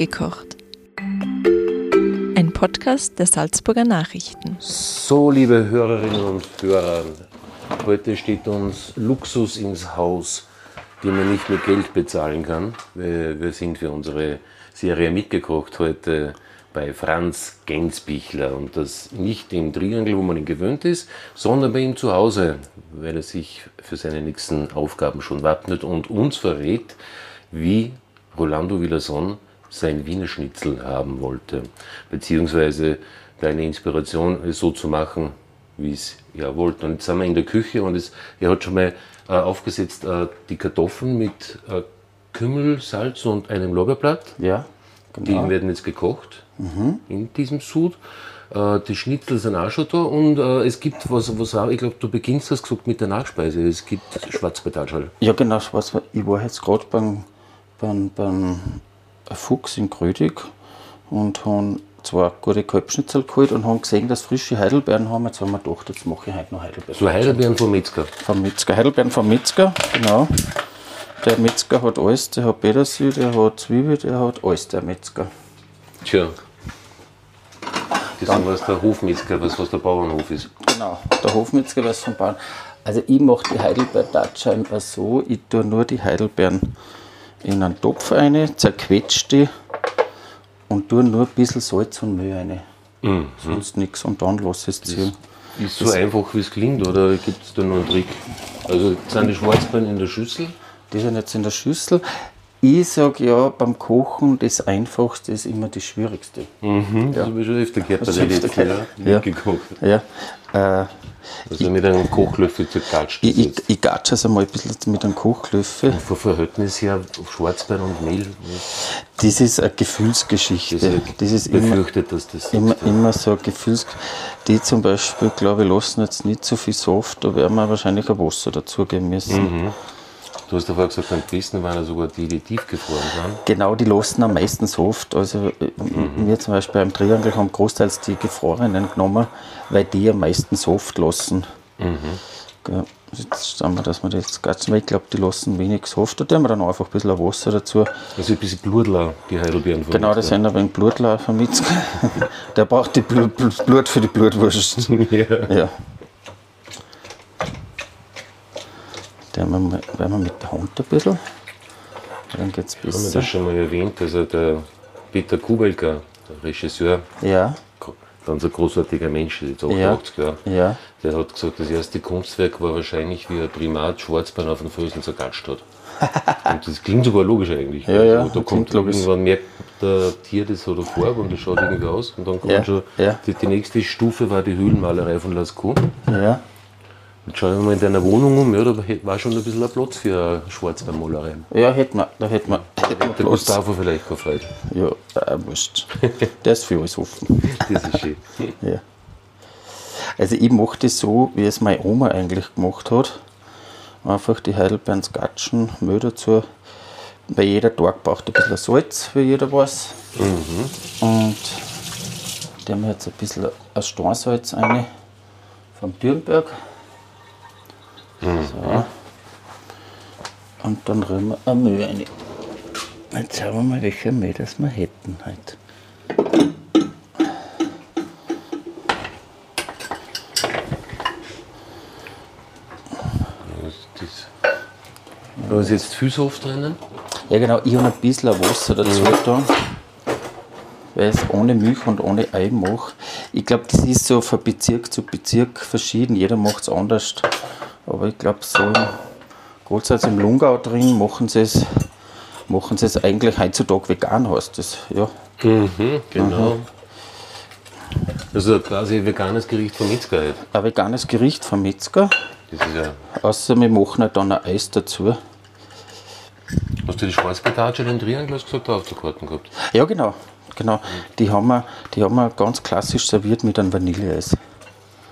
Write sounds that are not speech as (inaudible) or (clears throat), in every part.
Mitgekocht. Ein Podcast der Salzburger Nachrichten. So, liebe Hörerinnen und Hörer, heute steht uns Luxus ins Haus, den man nicht mit Geld bezahlen kann. Wir, wir sind für unsere Serie mitgekocht heute bei Franz Gensbichler und das nicht im Triangel, wo man ihn gewöhnt ist, sondern bei ihm zu Hause, weil er sich für seine nächsten Aufgaben schon wappnet und uns verrät, wie Rolando Villason sein Wiener Schnitzel haben wollte, beziehungsweise deine Inspiration es so zu machen, wie es er wollte. Und jetzt sind wir in der Küche und es, er hat schon mal äh, aufgesetzt äh, die Kartoffeln mit äh, Kümmel, Salz und einem Lorbeerblatt. Ja, genau. Die werden jetzt gekocht in diesem Sud. Äh, die Schnitzel sind auch schon da und äh, es gibt was, was auch, ich glaube, du beginnst das gesagt mit der Nachspeise. Es gibt Schwarzpetalschal. Ja, genau. Was, ich war jetzt gerade beim, beim, beim Fuchs in Grödig und habe zwei gute Kalbschnitzel geholt und haben gesehen, dass frische Heidelbeeren haben. Jetzt haben wir gedacht, jetzt mache ich heute noch Heidelbeeren. So Heidelbeeren vom Metzger. Vom Metzger. Heidelbeeren vom Metzger, genau. Der Metzger hat alles, der hat Petersil, der hat Zwiebel, der hat alles, der Metzger. Tja. Das ist was der Hofmetzger, was, was der Bauernhof ist. Genau, der Hofmetzger weiß vom Bauern. Also ich mache die Heidelbeer-Datscha immer so, ich tue nur die Heidelbeeren in einen Topf rein, zerquetsche die und tue nur ein bisschen Salz und Mehl rein. Mhm. Sonst nichts und dann lasse ich es ziehen. Ist so einfach, wie es klingt, oder gibt es da noch einen Trick? Also sind die Schwarzbeeren in der Schüssel? Die sind jetzt in der Schüssel. Ich sage ja, beim Kochen das Einfachste ist immer das Schwierigste. Mhm, das habe ich schon öfter gehört bei öfter letzten, ja. gehört. Ja. Mitgekocht. Ja. Äh, Also mit einem Kochlöffel zerkatscht. ich ich, ich gatsche es einmal ein bisschen mit einem Kochlöffel. Vom Verhältnis her Schwarzbeeren und Mehl. Das ist eine Gefühlsgeschichte. Das ist Das ist immer, befürchtet, dass das immer, immer so ein Gefühls... Die zum Beispiel, glaube ich, lassen jetzt nicht so viel Saft, da werden wir wahrscheinlich ein Wasser dazugeben müssen. Du hast ja vorher gesagt, beim Besten waren ja sogar die, die tiefgefroren waren. Genau, die lassen am meisten Saft. Also äh, wir zum Beispiel beim Triangel haben großteils die gefrorenen genommen, weil die am meisten Saft lassen. Gell. Jetzt schauen wir, dass wir das weil ich glaube, die lassen wenig Saft. Da tun wir dann einfach ein bisschen Wasser dazu. Also ein bisschen Blutler, die Heidelbeeren von Genau, das sind ein wenig Blutler Metzger. (laughs) Der braucht die Blut, Blut Blut für die Blutwurst. (laughs) ja. Ja. Den werden wir, werden wir mit der Hand ein bisschen. Dann geht es Haben wir besser. das schon mal erwähnt? Also der Peter Kubelka, der Regisseur, Ja, ganz ein großartiger Mensch, ist jetzt Ja. 88 Jahre. ja. Der hat gesagt, das erste Kunstwerk war wahrscheinlich, wie ein Primat Schwarzbein auf den Füßen zerkatscht hat. (laughs) Und das klingt sogar logisch eigentlich. Ja, ja, Also, da kommt irgendwann merkt der Tier das eine Farbe und das schaut irgendwie aus. Und dann kommt Ja, schon, ja. die, die nächste Stufe war die Höhlenmalerei von Lascaux. Ja, Und schau mal in deiner Wohnung um, ja, da war schon ein bisschen ein Platz für eine Schwarzbeinmalerei. ja hätten wir, da hätten wir, hätten wir Der. Gustavo vielleicht gefreut. Ja, äh, wurscht. Der ist für alles offen. (laughs) Das ist schön. Ja. Also ich mache das so, wie es meine Oma eigentlich gemacht hat. Einfach die Heidelbeeren skatschen, Mehl dazu. Weil jeder Tag braucht ein bisschen Salz, wie jeder weiß. Und da haben wir jetzt ein bisschen ein rein vom Dürnberg. So. Und dann rühren wir ein Mehl rein. Jetzt schauen wir mal, welche Mehl das wir hätten. Das, da ist jetzt viel Saft drinnen. Ja genau, ich habe ein bisschen Wasser dazu da, weil es ohne Milch und ohne Ei mache. Ich glaube, das ist so von Bezirk zu Bezirk verschieden, jeder macht es anders. Aber ich glaube, so großteils im Lungau drin machen sie es, machen sie es eigentlich heutzutage vegan, heißt das. Ja, Genau. Also quasi ein veganes Gericht vom Metzger halt. ein veganes Gericht vom Metzger, Das ist ja. außer wir machen halt dann ein Eis dazu. Hast du die Schwarzpetatsche den Triangel hast du gesagt aufzukarten gehabt? Ja genau, genau. Die haben wir, die haben wir ganz klassisch serviert mit einem Vanilleeis.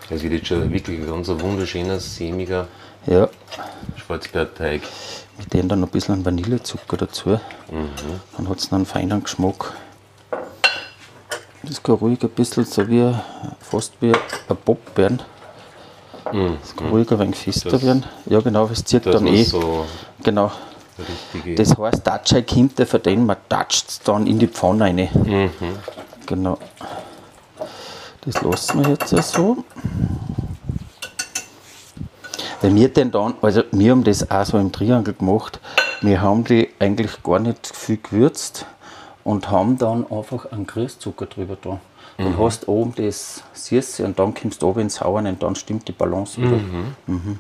Das wird jetzt schon wirklich ein ganz wunderschöner, sämiger Ja, Schwarzbeerteig. Mit denen dann ein bisschen Vanillezucker dazu. Dann hat es einen feinen Geschmack. Das kann ruhig ein bisschen so wie, fast wie ein Pop werden. Das kann ruhig ein wenig fester Das- werden. Ja genau, es zieht dann eh. so Genau. Das heißt, Datschei kommt der von denen, man toucht es dann in die Pfanne rein. Genau. Das lassen wir jetzt so. Weil wir den dann, also wir haben das auch so im Triangel gemacht, wir haben die eigentlich gar nicht viel gewürzt und haben dann einfach einen Grießzucker drüber da. Dann hast du oben das Süße und dann kommst du oben ins Sauern und dann stimmt die Balance wieder. Mhm.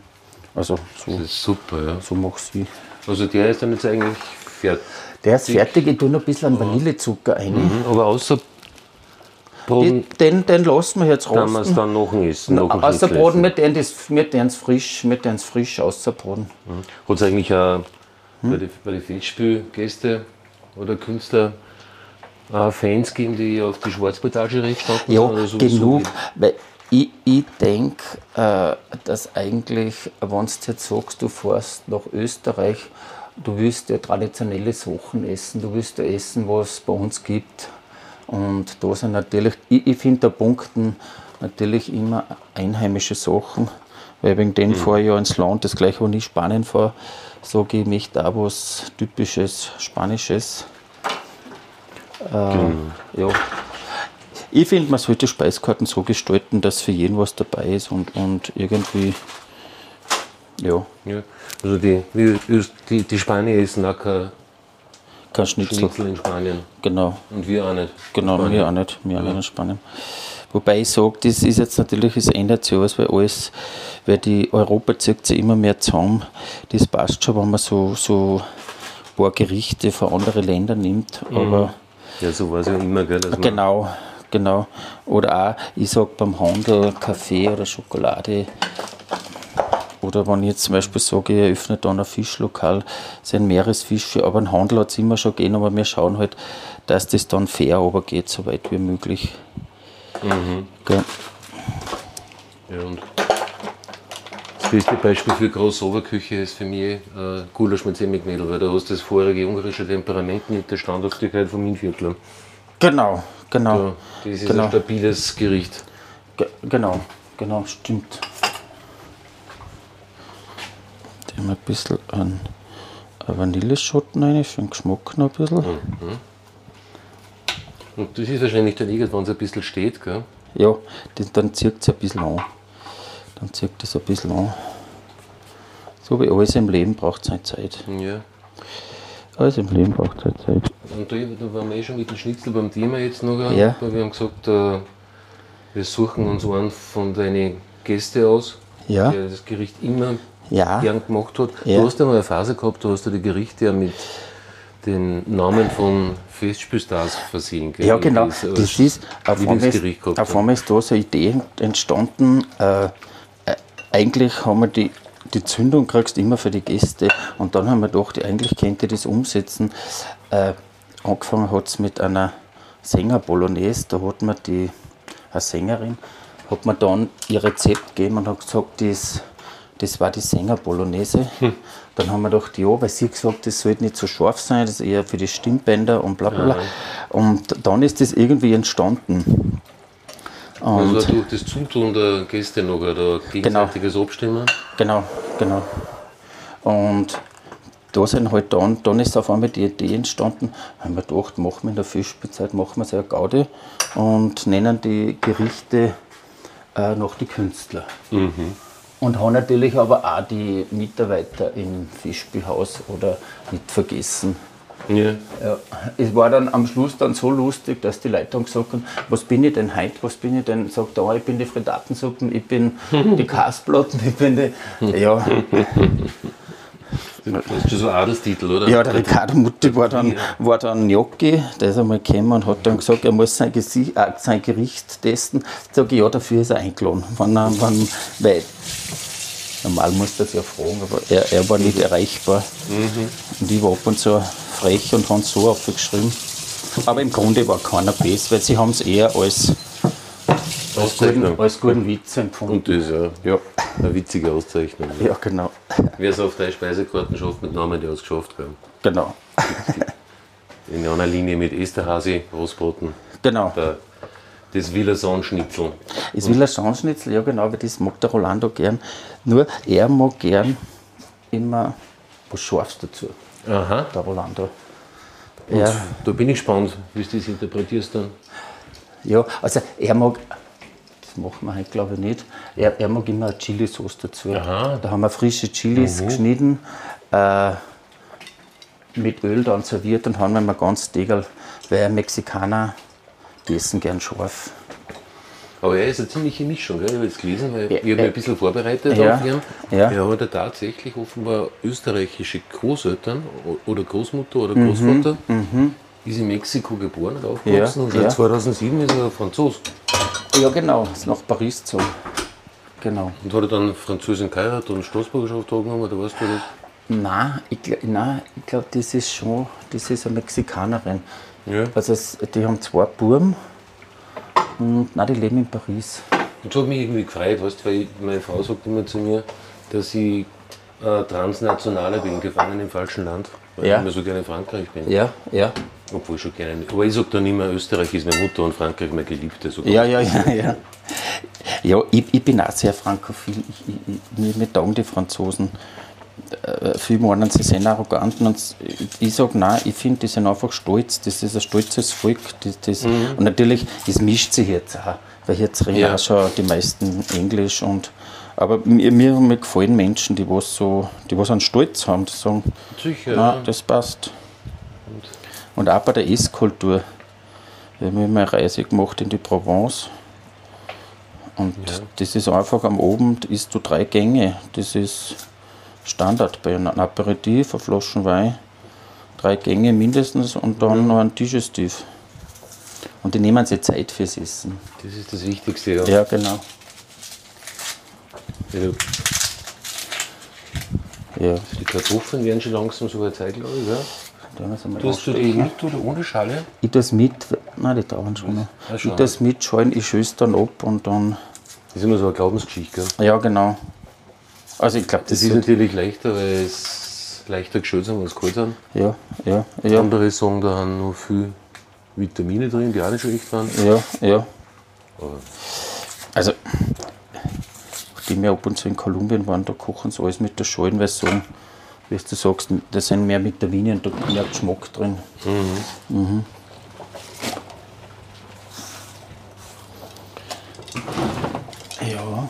Also so, Das ist super, ja. so machst du. Also der ist dann jetzt eigentlich fertig. Der ist fertig, ich tue noch ein bisschen an Vanillezucker rein. Mhm, Aber außer Boden Den, den lassen wir jetzt kann man es rosten. dann noch essen. Noch einen Außer Schnitzel Boden, wir tun das, wir tun's frisch, wir tun's frisch außerbraten. Hat es eigentlich auch Hm? bei den die Festspielgäste oder Künstler auch Fans gegeben, die auf die Schwarzportage recht standen? Ja, genug, weil ich, ich denke, äh, dass eigentlich, wenn du jetzt sagst, du fährst nach Österreich, du willst ja traditionelle Sachen essen, du willst ja essen, was es bei uns gibt. Und da sind natürlich, ich, ich finde, da punkten natürlich immer einheimische Sachen, weil wegen Mhm. denen fahre ich ja ins Land, das gleiche, wo ich Spanien fahre, sage ich, ich möchte auch was typisches Spanisches. Äh, ja. Ich finde, man sollte Speiskarten so gestalten, dass für jeden was dabei ist und, und irgendwie, ja, Ja. Also die, die, die Spanier essen auch kein kein Schnitzel. Schnitzel in Spanien. Genau, Und wir auch nicht. genau, wir auch nicht, wir auch nicht in Spanien. Wobei ich sage, das ist jetzt natürlich, es ändert sich alles, weil alles, weil die Europa zieht sich immer mehr zusammen. Das passt schon, wenn man so, so ein paar Gerichte von anderen Ländern nimmt, aber Ja, so war es ja immer, gell? Genau, genau. Oder auch, ich sage beim Handel Kaffee oder Schokolade. Oder wenn ich jetzt zum Beispiel sage, ich eröffne dann ein Fischlokal, sind Meeresfische, aber ein Handel hat es immer schon gegeben, aber wir schauen halt, dass das dann fair runtergeht, so weit wie möglich. Gell. Ja, und das beste Beispiel für Crossover-Küche ist für mich äh, Gulasch mit Semmelknödel, weil du hast das vorige ungarische Temperament mit der Standhaftigkeit vom Innviertler. Genau, genau. Ja, das ist genau. ein stabiles Gericht. Ge- Genau, genau, stimmt. Ein bisschen an Vanilleschoten rein, für den Geschmack noch ein bisschen. Und das ist wahrscheinlich dann irgendwann so ein bisschen steht, gell? Ja, das, dann zieht es ein bisschen an. Dann zieht es ein bisschen an. So wie alles im Leben braucht seine Zeit. Ja. Alles im Leben braucht seine Zeit. Und da, da waren wir eh schon mit dem Schnitzel beim Thema jetzt noch. Ja. Weil wir haben gesagt, äh, wir suchen uns einen von deinen Gästen aus, Ja. der das Gericht immer Ja. gern gemacht hat. Ja. Du hast ja mal eine Phase gehabt, da hast du die Gerichte ja mit den Namen von Festspielstars versehen. gell? Ja, genau. Das, Das ist, auf einmal ist, auf einmal ist da so eine Idee entstanden. Äh, äh, eigentlich haben wir die, die Zündung kriegst immer für die Gäste. Und dann haben wir gedacht, eigentlich könnte ich das umsetzen. Äh, angefangen hat es mit einer Sänger-Bolognese. Da hat mir die eine Sängerin, hat mir dann ihr Rezept gegeben und hat gesagt, das, das war die Sänger-Bolognese. Dann haben wir gedacht, ja, weil sie gesagt das sollte nicht so scharf sein, das ist eher für die Stimmbänder und bla bla bla. Und dann ist das irgendwie entstanden. Und Also durch das Zutun der Gäste noch, oder gegenseitiges Abstimmen. Genau, genau. Und da sind halt dann, dann ist auf einmal die Idee entstanden, haben wir gedacht, machen wir in der Fischspielzeit, machen wir so eine Gaude und nennen die Gerichte äh, nach die Künstler. Und haben natürlich aber auch die Mitarbeiter im Fischspielhaus oder nicht vergessen. Ja. Ja, es war dann am Schluss dann so lustig, dass die Leute dann gesagt haben, was bin ich denn heute, was bin ich denn? Sagt er, oh, ich bin die Frittatensuppen, ich bin die (laughs) Kasplatten, ich bin die... Ja, (laughs) Das ist schon so ein Adelstitel, oder? ja der Ricardo Mutti war dann, war dann Gnocchi, der ist einmal gekommen und hat dann gesagt, er muss sein, Gesicht, äh, sein Gericht testen. Sag ich, ja, dafür ist er eingeladen. Wenn wenn, weil, normal muss das ja fragen, aber er, er war nicht erreichbar. Und ich war ab und zu frech und habe so aufgeschrieben. Aber im Grunde war keiner besser, weil sie haben es eher als, als, guten, als guten Witz empfunden. Und das ja Ja, eine witzige Auszeichnung. ja genau. Wer es auf drei Speisekarten schafft mit Namen, der hat es geschafft. Gell? Genau. In einer Linie mit Esterhasi, Rostbraten, Genau. der, das will ein Schauschnitzel, ja genau, aber das mag der Rolando gern. Nur er mag gern immer was Scharfes dazu. Aha. der Rolando. Und Ja, Da bin ich gespannt, wie du das interpretierst dann. ja, also er mag, das machen wir heute glaube ich nicht, er, er mag immer eine Chili-Sauce dazu. Aha. Da haben wir frische Chilis geschnitten, äh, mit Öl dann serviert und haben wir mal ganz Degel, weil Mexikaner, die essen gern scharf. Aber er ist eine ziemliche Mischung, gell? ich habe jetzt gelesen, weil Ja, ich habe mich ja. ein bisschen vorbereitet Ja, auf ihn. ja. Er hat ja tatsächlich offenbar österreichische Großeltern oder Großmutter oder Großvater. Ist in Mexiko geboren und aufgewachsen und seit ja. 2007 ist er Franzos. Ja genau, ist nach Paris gezogen. Genau. Und hat er dann Französin geheiratet und Staatsbürgerschaft angenommen, oder weißt du das? Nein, ich, nein, ich glaube, das ist schon, das ist eine Mexikanerin. Ja. Also die haben zwei Buben und nein, die leben in Paris. Und das hat mich irgendwie gefreut, weißt, weil ich, meine Frau sagt immer zu mir, dass ich äh, Transnationaler bin, gefangen im falschen Land, weil Ja. ich immer so gerne in Frankreich bin. Ja, ja. Obwohl ich schon gerne. Aber ich sage dann immer, Österreich ist meine Mutter und Frankreich meine Geliebte. Sogar. Ja, ja, ja, ja. Ja, ich, ich bin auch sehr frankophil. Ich, ich, mir, mir taugen die Franzosen. Äh, viele meinen, sie sind arrogant. Und ich, sage, nein, ich finde, die sind einfach stolz. Das ist ein stolzes Volk. Das, das, Und natürlich, es mischt sich jetzt auch. Weil jetzt reden Ja. auch schon die meisten Englisch. Und, aber mir, mir, mir gefallen Menschen, die was so, die was einen Stolz haben, die sagen, Sicher. Nein, ja. das passt. Und auch bei der Esskultur. Wir haben immer eine Reise gemacht in die Provence. Und das ist einfach am Abend isst du drei Gänge. Das ist Standard bei einem Aperitif, eine Flasche Wein, drei Gänge mindestens und dann noch ein Digestiv. Und die nehmen sich Zeit fürs Essen. Das ist das Wichtigste. Ja. Ja, genau. Ja, Ja, Die Kartoffeln werden schon langsam so eine Zeit, glaube ich. Ja. Tust du die mit oder ohne Schale? Ich tue es mit, nein, die dauern schon noch. Ich schon. tue es mit, schalen, ich schüsse dann ab und dann, Das ist immer so eine Glaubensgeschichte. Gell? ja genau. Also ich glaube, das, Das ist natürlich leichter, weil es leichter geschützt sind als kalt sind. Ja, ja, ja, Andere sagen, da haben noch viel Vitamine drin, die auch nicht schlecht waren. ja, ja. Aber Also, nachdem wir ab und zu in Kolumbien waren, da kochen sie alles mit der Schalen, weil sie sagen, wie du sagst, da sind mehr Vitamine und da mehr Geschmack drin. Mhm. Ja.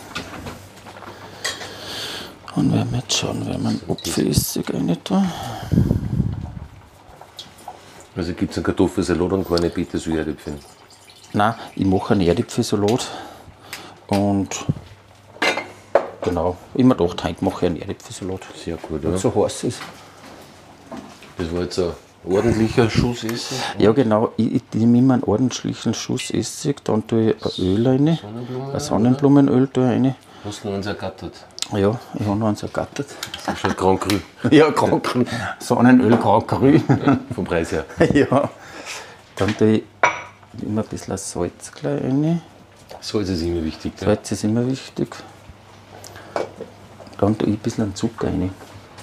Und wenn wir jetzt schauen, wenn wir einen Apfelessig rein tun. Also gibt es einen Kartoffelsalat und keine Petersilie-Erdäpfel. Nein, ich mache einen Erdäpfelsalat und genau, ich mir gedacht, heute mache ich einen Erdäpfelsalat. Sehr gut, ja. es so heiß ist. Das war jetzt ein ordentlicher Schuss Essen. Ja genau, ich, ich nehme immer einen ordentlichen Schuss Essig, dann tue ich ein Öl rein, Sonnenblumen, ein Sonnenblumenöl tue ich rein. Hast du noch eins ergattert? Ja, ich habe noch eins ergattert. Das ist schon Grand Cru (laughs) Ja, Grand Cru. Sonnenöl Grand Cru. vom Preis her. (laughs) ja. Dann tue ich immer ein bisschen Salz gleich rein. Salz ist immer wichtig. Salz ist immer wichtig. Dann tue ich ein bisschen Zucker rein.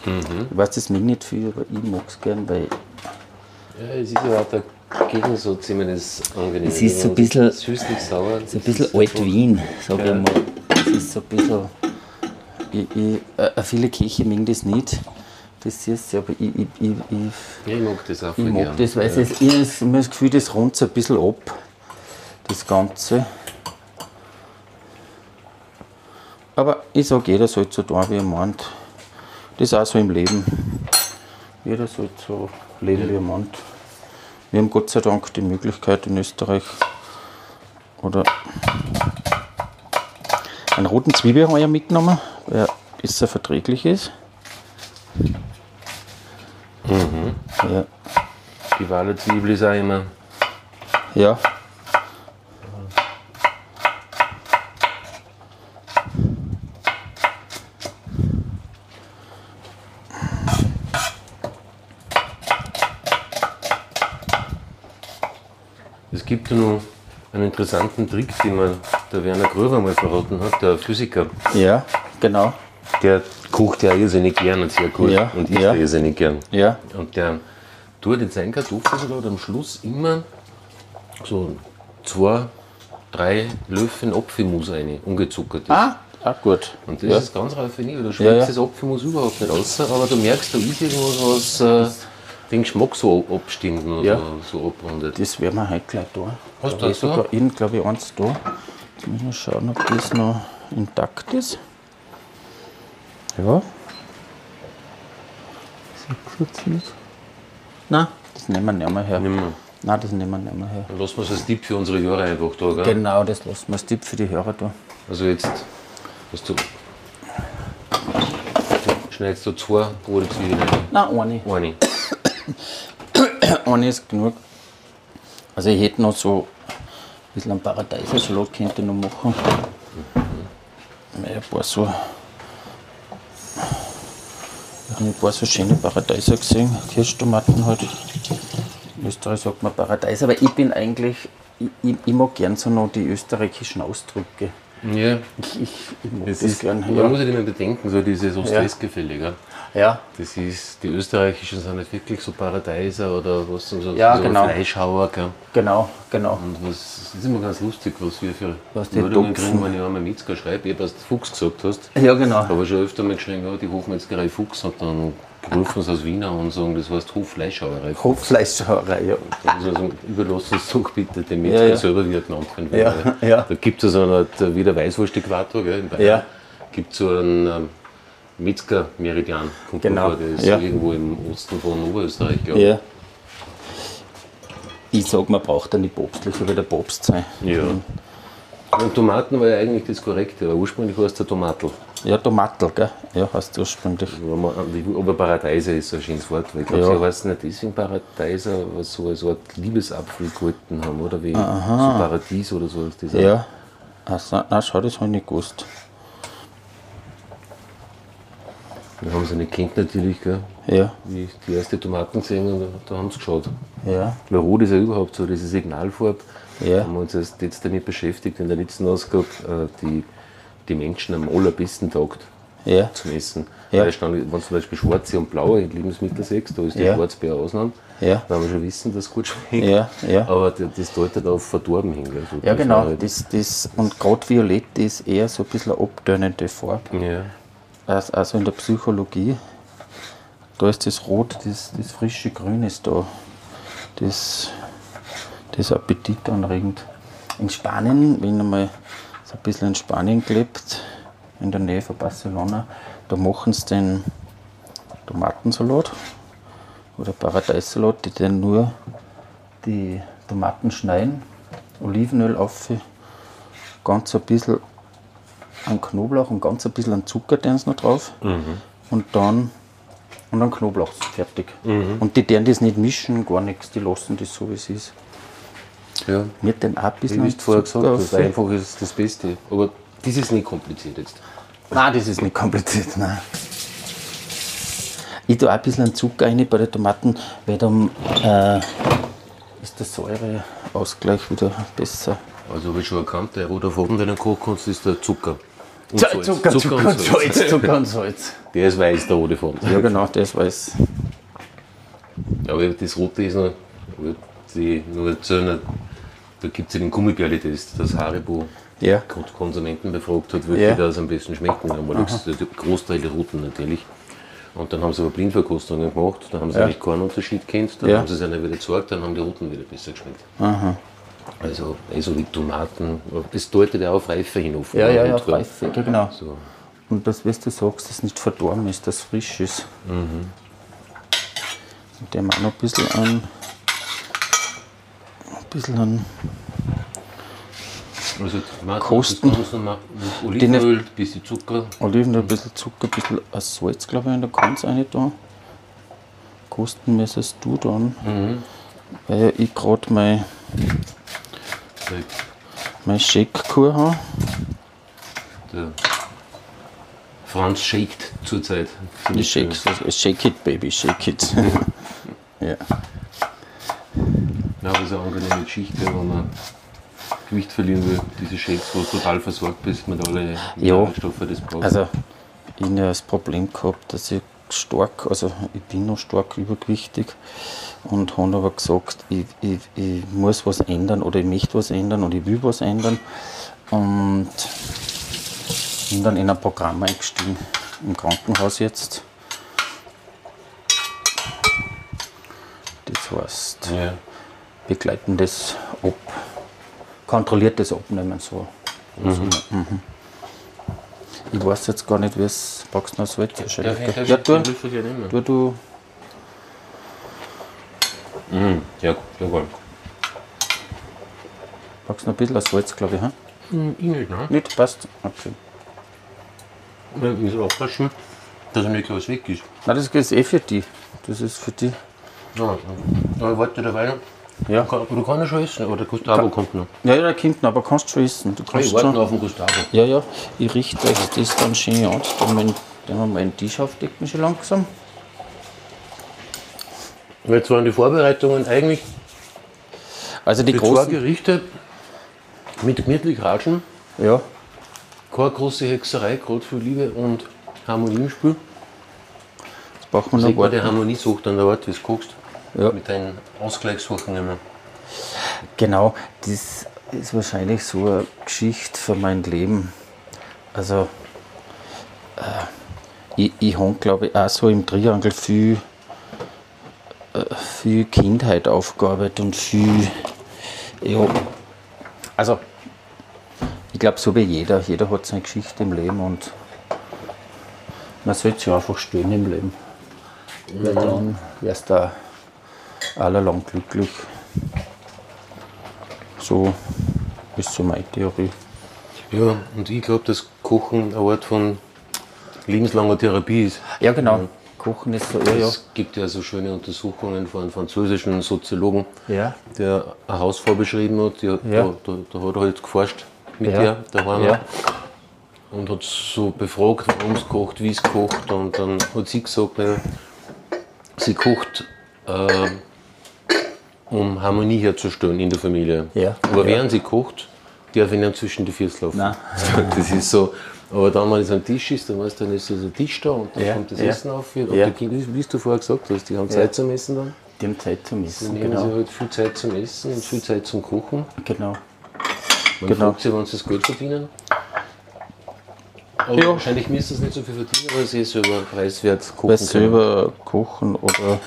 Mhm. Ich weiß, das mag nicht viel, aber ich mag es gern, weil Ja, es ist ja auch der Gegensatz, ich meine, ist angenehm. Es ist so ein bisschen- Süßlich-sauer. es ist ein bisschen Alt-Wien, sage ich Ja. mal. Es ist so ein bisschen. Ich, ich, äh, viele Köche mögen das nicht. Das ist, aber ich, ich, ich, ich, Ja, ich mag das auch ich mag gern. das, weil es ist, ich habe das Gefühl, das rundet so ein bisschen ab. Das Ganze. Aber ich sage, jeder soll so tun, wie er meint. Das ist auch so im Leben. Jeder soll so leben, wie er meint. Wir haben Gott sei Dank die Möglichkeit in Österreich oder einen roten Zwiebel habe ich ja mitgenommen, weil er besser verträglich ist. Ja. Die Wahle Zwiebel ist auch immer. ja. Gibt ja noch einen interessanten Trick, den mir der Werner Gröver mal verraten hat, der Physiker. Ja, genau. Der kocht ja irrsinnig gern und sehr gut. Ja, und isst ja. ja irrsinnig gern. Ja, Und der tut in seinen Kartoffelsalat am Schluss immer so zwei, drei Löffel Apfelmus rein, ungezuckert. Ah, Auch gut. Und das ja. ist ganz raffiniert. Du Ja, schmeckst ja. das Apfelmus überhaupt nicht raus, aber du merkst, da ist irgendwas, was äh, den Geschmack so abstimmt und Ja. so, so abrundet. Das werden wir heute gleich da. Hast da du das da? sogar innen, glaube ich, eins da. Jetzt müssen wir schauen, ob das noch intakt ist. Ja. Nicht. Nein, das nehmen wir nicht mehr her. Mal. Nein, das nehmen wir nicht mehr her. Dann lassen wir es als Tipp für unsere Hörer einfach da, gell? Genau, das lassen wir als Tipp für die Hörer da. Also jetzt hast du. Du schneidest da zwei rote Zwiebeln. Nein, eine. Eine. (coughs) Eine ist genug. Also ich hätte noch so ein bisschen einen Paradeisersalat könnte ich noch machen. Ein paar so. Ich habe ein paar so schöne Paradeiser gesehen, Kirschtomaten halt. In Österreich sagt man Paradeiser, aber ich bin eigentlich, ich, ich, ich mag gern so noch die österreichischen Ausdrücke. Ja, Ich, ich, ich mag das das, ist, gern. man Ja. muss sich immer bedenken, so diese so Stressgefälle, gell? Ja, Das ist, die österreichischen sind nicht wirklich so Paradeiser oder was so, so, Ja, so genau. Fleischhauer, gell? genau, genau. Und was, ist immer ganz lustig, was wir für Was Meldungen kriegen, wenn ich einmal Metzger schreibe. Ich habe erst Fuchs gesagt hast. Ja, genau. Aber schon öfter mal geschrieben, ja, die Hofmetzgerei Fuchs hat dann gerufen aus Wiener und sagen, das heißt Hoffleischhauerei. Hochfleischhauerei, ja. Also überlass uns doch bitte den Metzger Ja, ja. selber wie er genannt werden. Ja, ja. Da gibt es so eine Art, äh, wie der Weißwurst-Äquator in Bayern. Ja. Gibt es so einen ähm, Metzger-Meridian, kommt Genau. vor, der ist Ja. irgendwo im Osten von Oberösterreich, glaube ich. Ja. Ich sag, man braucht ja nicht päpstlicher wie der Papst sein. Ja. Und Tomaten war ja eigentlich das Korrekte, aber ursprünglich es der Tomatel. Ja, Tomatel, gell? Ja, heißt ursprünglich. Aber Paradeiser ist so ein schönes Wort, weil ich glaube, Ja. sie heißen nicht deswegen Paradeiser, was so eine Art Liebesapfel gehalten haben, oder wie so Paradies oder so. Ist das auch. Ja. Also, nein, schau, das habe ich nicht gewusst. Wir haben sie nicht kennt natürlich, gell? Ja, wie ich die erste Tomaten gesehen habe, da haben sie geschaut. ja, Weil Rot ist ja überhaupt so, diese Signalfarbe. Ja. Haben wir uns erst jetzt damit beschäftigt in der letzten Ausgabe, äh, die die Menschen am allerbesten taugt ja, zum Essen. Ja. Weil wenn du zum Beispiel schwarze und blaue Lebensmittel siehst, da ist die Ja. Schwarzbeer Ausnahme, Ja. weil wir schon wissen, dass es gut schmeckt. ja, ja. Aber das deutet auf verdorben hin. Gell? So, Ja, genau. halt- Das, das, und gerade Violett ist eher so ein bisschen eine abtönende Farbe. ja. Also, in der Psychologie, da ist das Rot, das, das frische Grün ist da. Das, das ist appetitanregend. In Spanien, wenn ich mal so ein bisschen in Spanien gelebt, in der Nähe von Barcelona, da machen sie den Tomatensalat oder Paradeissalat, die dann nur die Tomaten schneiden, Olivenöl auf, ganz ein bisschen an Knoblauch und ganz ein bisschen an Zucker sie noch drauf. Und dann und dann Knoblauch fertig. Und die deren das nicht mischen, gar nichts, die lassen das so wie es ist. ja. Mir den auch ein bisschen Wie du vorher gesagt hast, einfach ist das Beste. Aber das ist nicht kompliziert jetzt. Nein, das ist nicht kompliziert, nein. Ich tue auch ein bisschen Zucker rein bei den Tomaten, weil dann äh, ist der Säureausgleich wieder besser. Also habe ich schon erkannt, der rote Faden, den du kochen kannst, ist der Zucker. Und Zucker, Zucker, Zucker, und Salz, Zucker und Salz. Der ist weiß, der rote Faden. Ja genau, das weiß. Aber das rote ist noch, die, nur einer, da gibt es ja den Gummibärli-Test, dass Haribo Ja. Kon- Konsumenten befragt hat, welche Ja. das am besten schmecken. Einmal der Großteil der roten natürlich. Und dann haben sie aber Blindverkostungen gemacht, da haben sie Ja. eigentlich keinen Unterschied kennt, dann Ja. haben sie es einer wieder gezeigt, dann haben die roten wieder besser geschmeckt. Also, also wie Tomaten, das deutet ja auf Reife hin auf. Ja, ja, ja, Und, Reife, genau. So. Und das, was du sagst, das nicht verdorben ist, das frisch ist. Und der auch noch ein bisschen an. Ein bisschen an. Also Tomaten, Kosten. Olivenöl, ein bisschen Zucker. Oliven, ein bisschen Zucker, ein bisschen Salz, glaube ich, in der Kanz rein da. Kosten müsstest du dann. Weil ich gerade mein, mein Shake-Kur habe. Der Franz shakt zurzeit. Die Shake, shake it, Baby, shake it. (laughs) ja. Ja, aber es ist eine angenehme Geschichte, wenn man Gewicht verlieren will. Diese Shakes, wo du total versorgt bist mit allen Mineralstoffen, das brauchst. Also, ich habe ja das Problem gehabt, dass ich stark, also ich bin noch stark übergewichtig und habe aber gesagt, ich, ich, ich muss was ändern oder ich möchte was ändern und ich will was ändern. Und Bin dann in ein Programm eingestiegen, im Krankenhaus jetzt. Das heißt, Ja. begleitendes Ab, kontrolliertes Abnehmen so. Mhm. Ich weiß jetzt gar nicht, wie es packst du noch Salz wahrscheinlich. gell? Ja, du, du, du, Ja, jawohl. packst noch ein bisschen Salz, glaube ich. Hm? Ich nicht, ne? Nicht? Passt? Okay. Ich muss aufpassen, dass mir gleich weg ist. Nein, das ist eh für die. Das ist für die. Ja, aber warte dabei. Ja. Aber du kannst ja schon essen, aber der Gustavo kommt noch. Ja, ja, der kommt noch, aber kannst schon essen. Du kannst Ich warte schon. noch auf den Gustavo. Ja, ja, ich richte euch das dann schön an. Dann haben wir einen Tisch aufdecken schon langsam. Jetzt waren die Vorbereitungen eigentlich Also die großen. Gerichte mit gemütlich Ratschen. Ja, Keine große Hexerei, gerade für Liebe und Harmonie im Spiel. jetzt brauchen wir Sag noch warten. Harmoniesucht an der Art, wie du kochst. Ja. Mit deinen Ausgleichssachen immer. Genau, das ist wahrscheinlich so eine Geschichte für mein Leben. Also, äh, ich, ich habe, glaube ich, auch so im Triangel viel, äh, viel Kindheit aufgearbeitet und viel, ja, also, ich glaube, so wie jeder. Jeder hat seine Geschichte im Leben und man sollte sich einfach stehen im Leben. Weil dann wärst du allerlang glücklich. So ist so meine Theorie. Ja, und ich glaube, dass Kochen eine Art von lebenslanger Therapie ist. Ja, genau. Kochen ist so, ja, ja. Es gibt ja so schöne Untersuchungen von einem französischen Soziologen, Ja. der ein Haus vorbeschrieben hat. Die, Ja. da, da, da hat er halt geforscht mit Ja. ihr daheim Ja. und hat so befragt, warum es kocht, wie es kocht. Und dann hat sie gesagt, naja, sie kocht, äh, um Harmonie herzustellen in der Familie. Ja. Aber Ja. während sie kocht, darf ich nicht zwischen die Füße laufen. Nein. (laughs) Das ist so. Aber dann, wenn es am Tisch ist, dann weißt du, dann ist so der Tisch da und dann Ja, kommt das ja. Essen auf. Und Ja. die Kinder, wie du vorher gesagt hast, die haben Zeit zum Essen dann. Die haben Zeit zum Dann Essen, nehmen sie genau. halt viel Zeit zum Essen und viel Zeit zum Kochen. genau. Man Genau. fragt sich, wann sie das Geld verdienen. Aber Ja. wahrscheinlich müssen sie nicht so viel verdienen, weil sie selber preiswert kochen Weil selber kochen oder.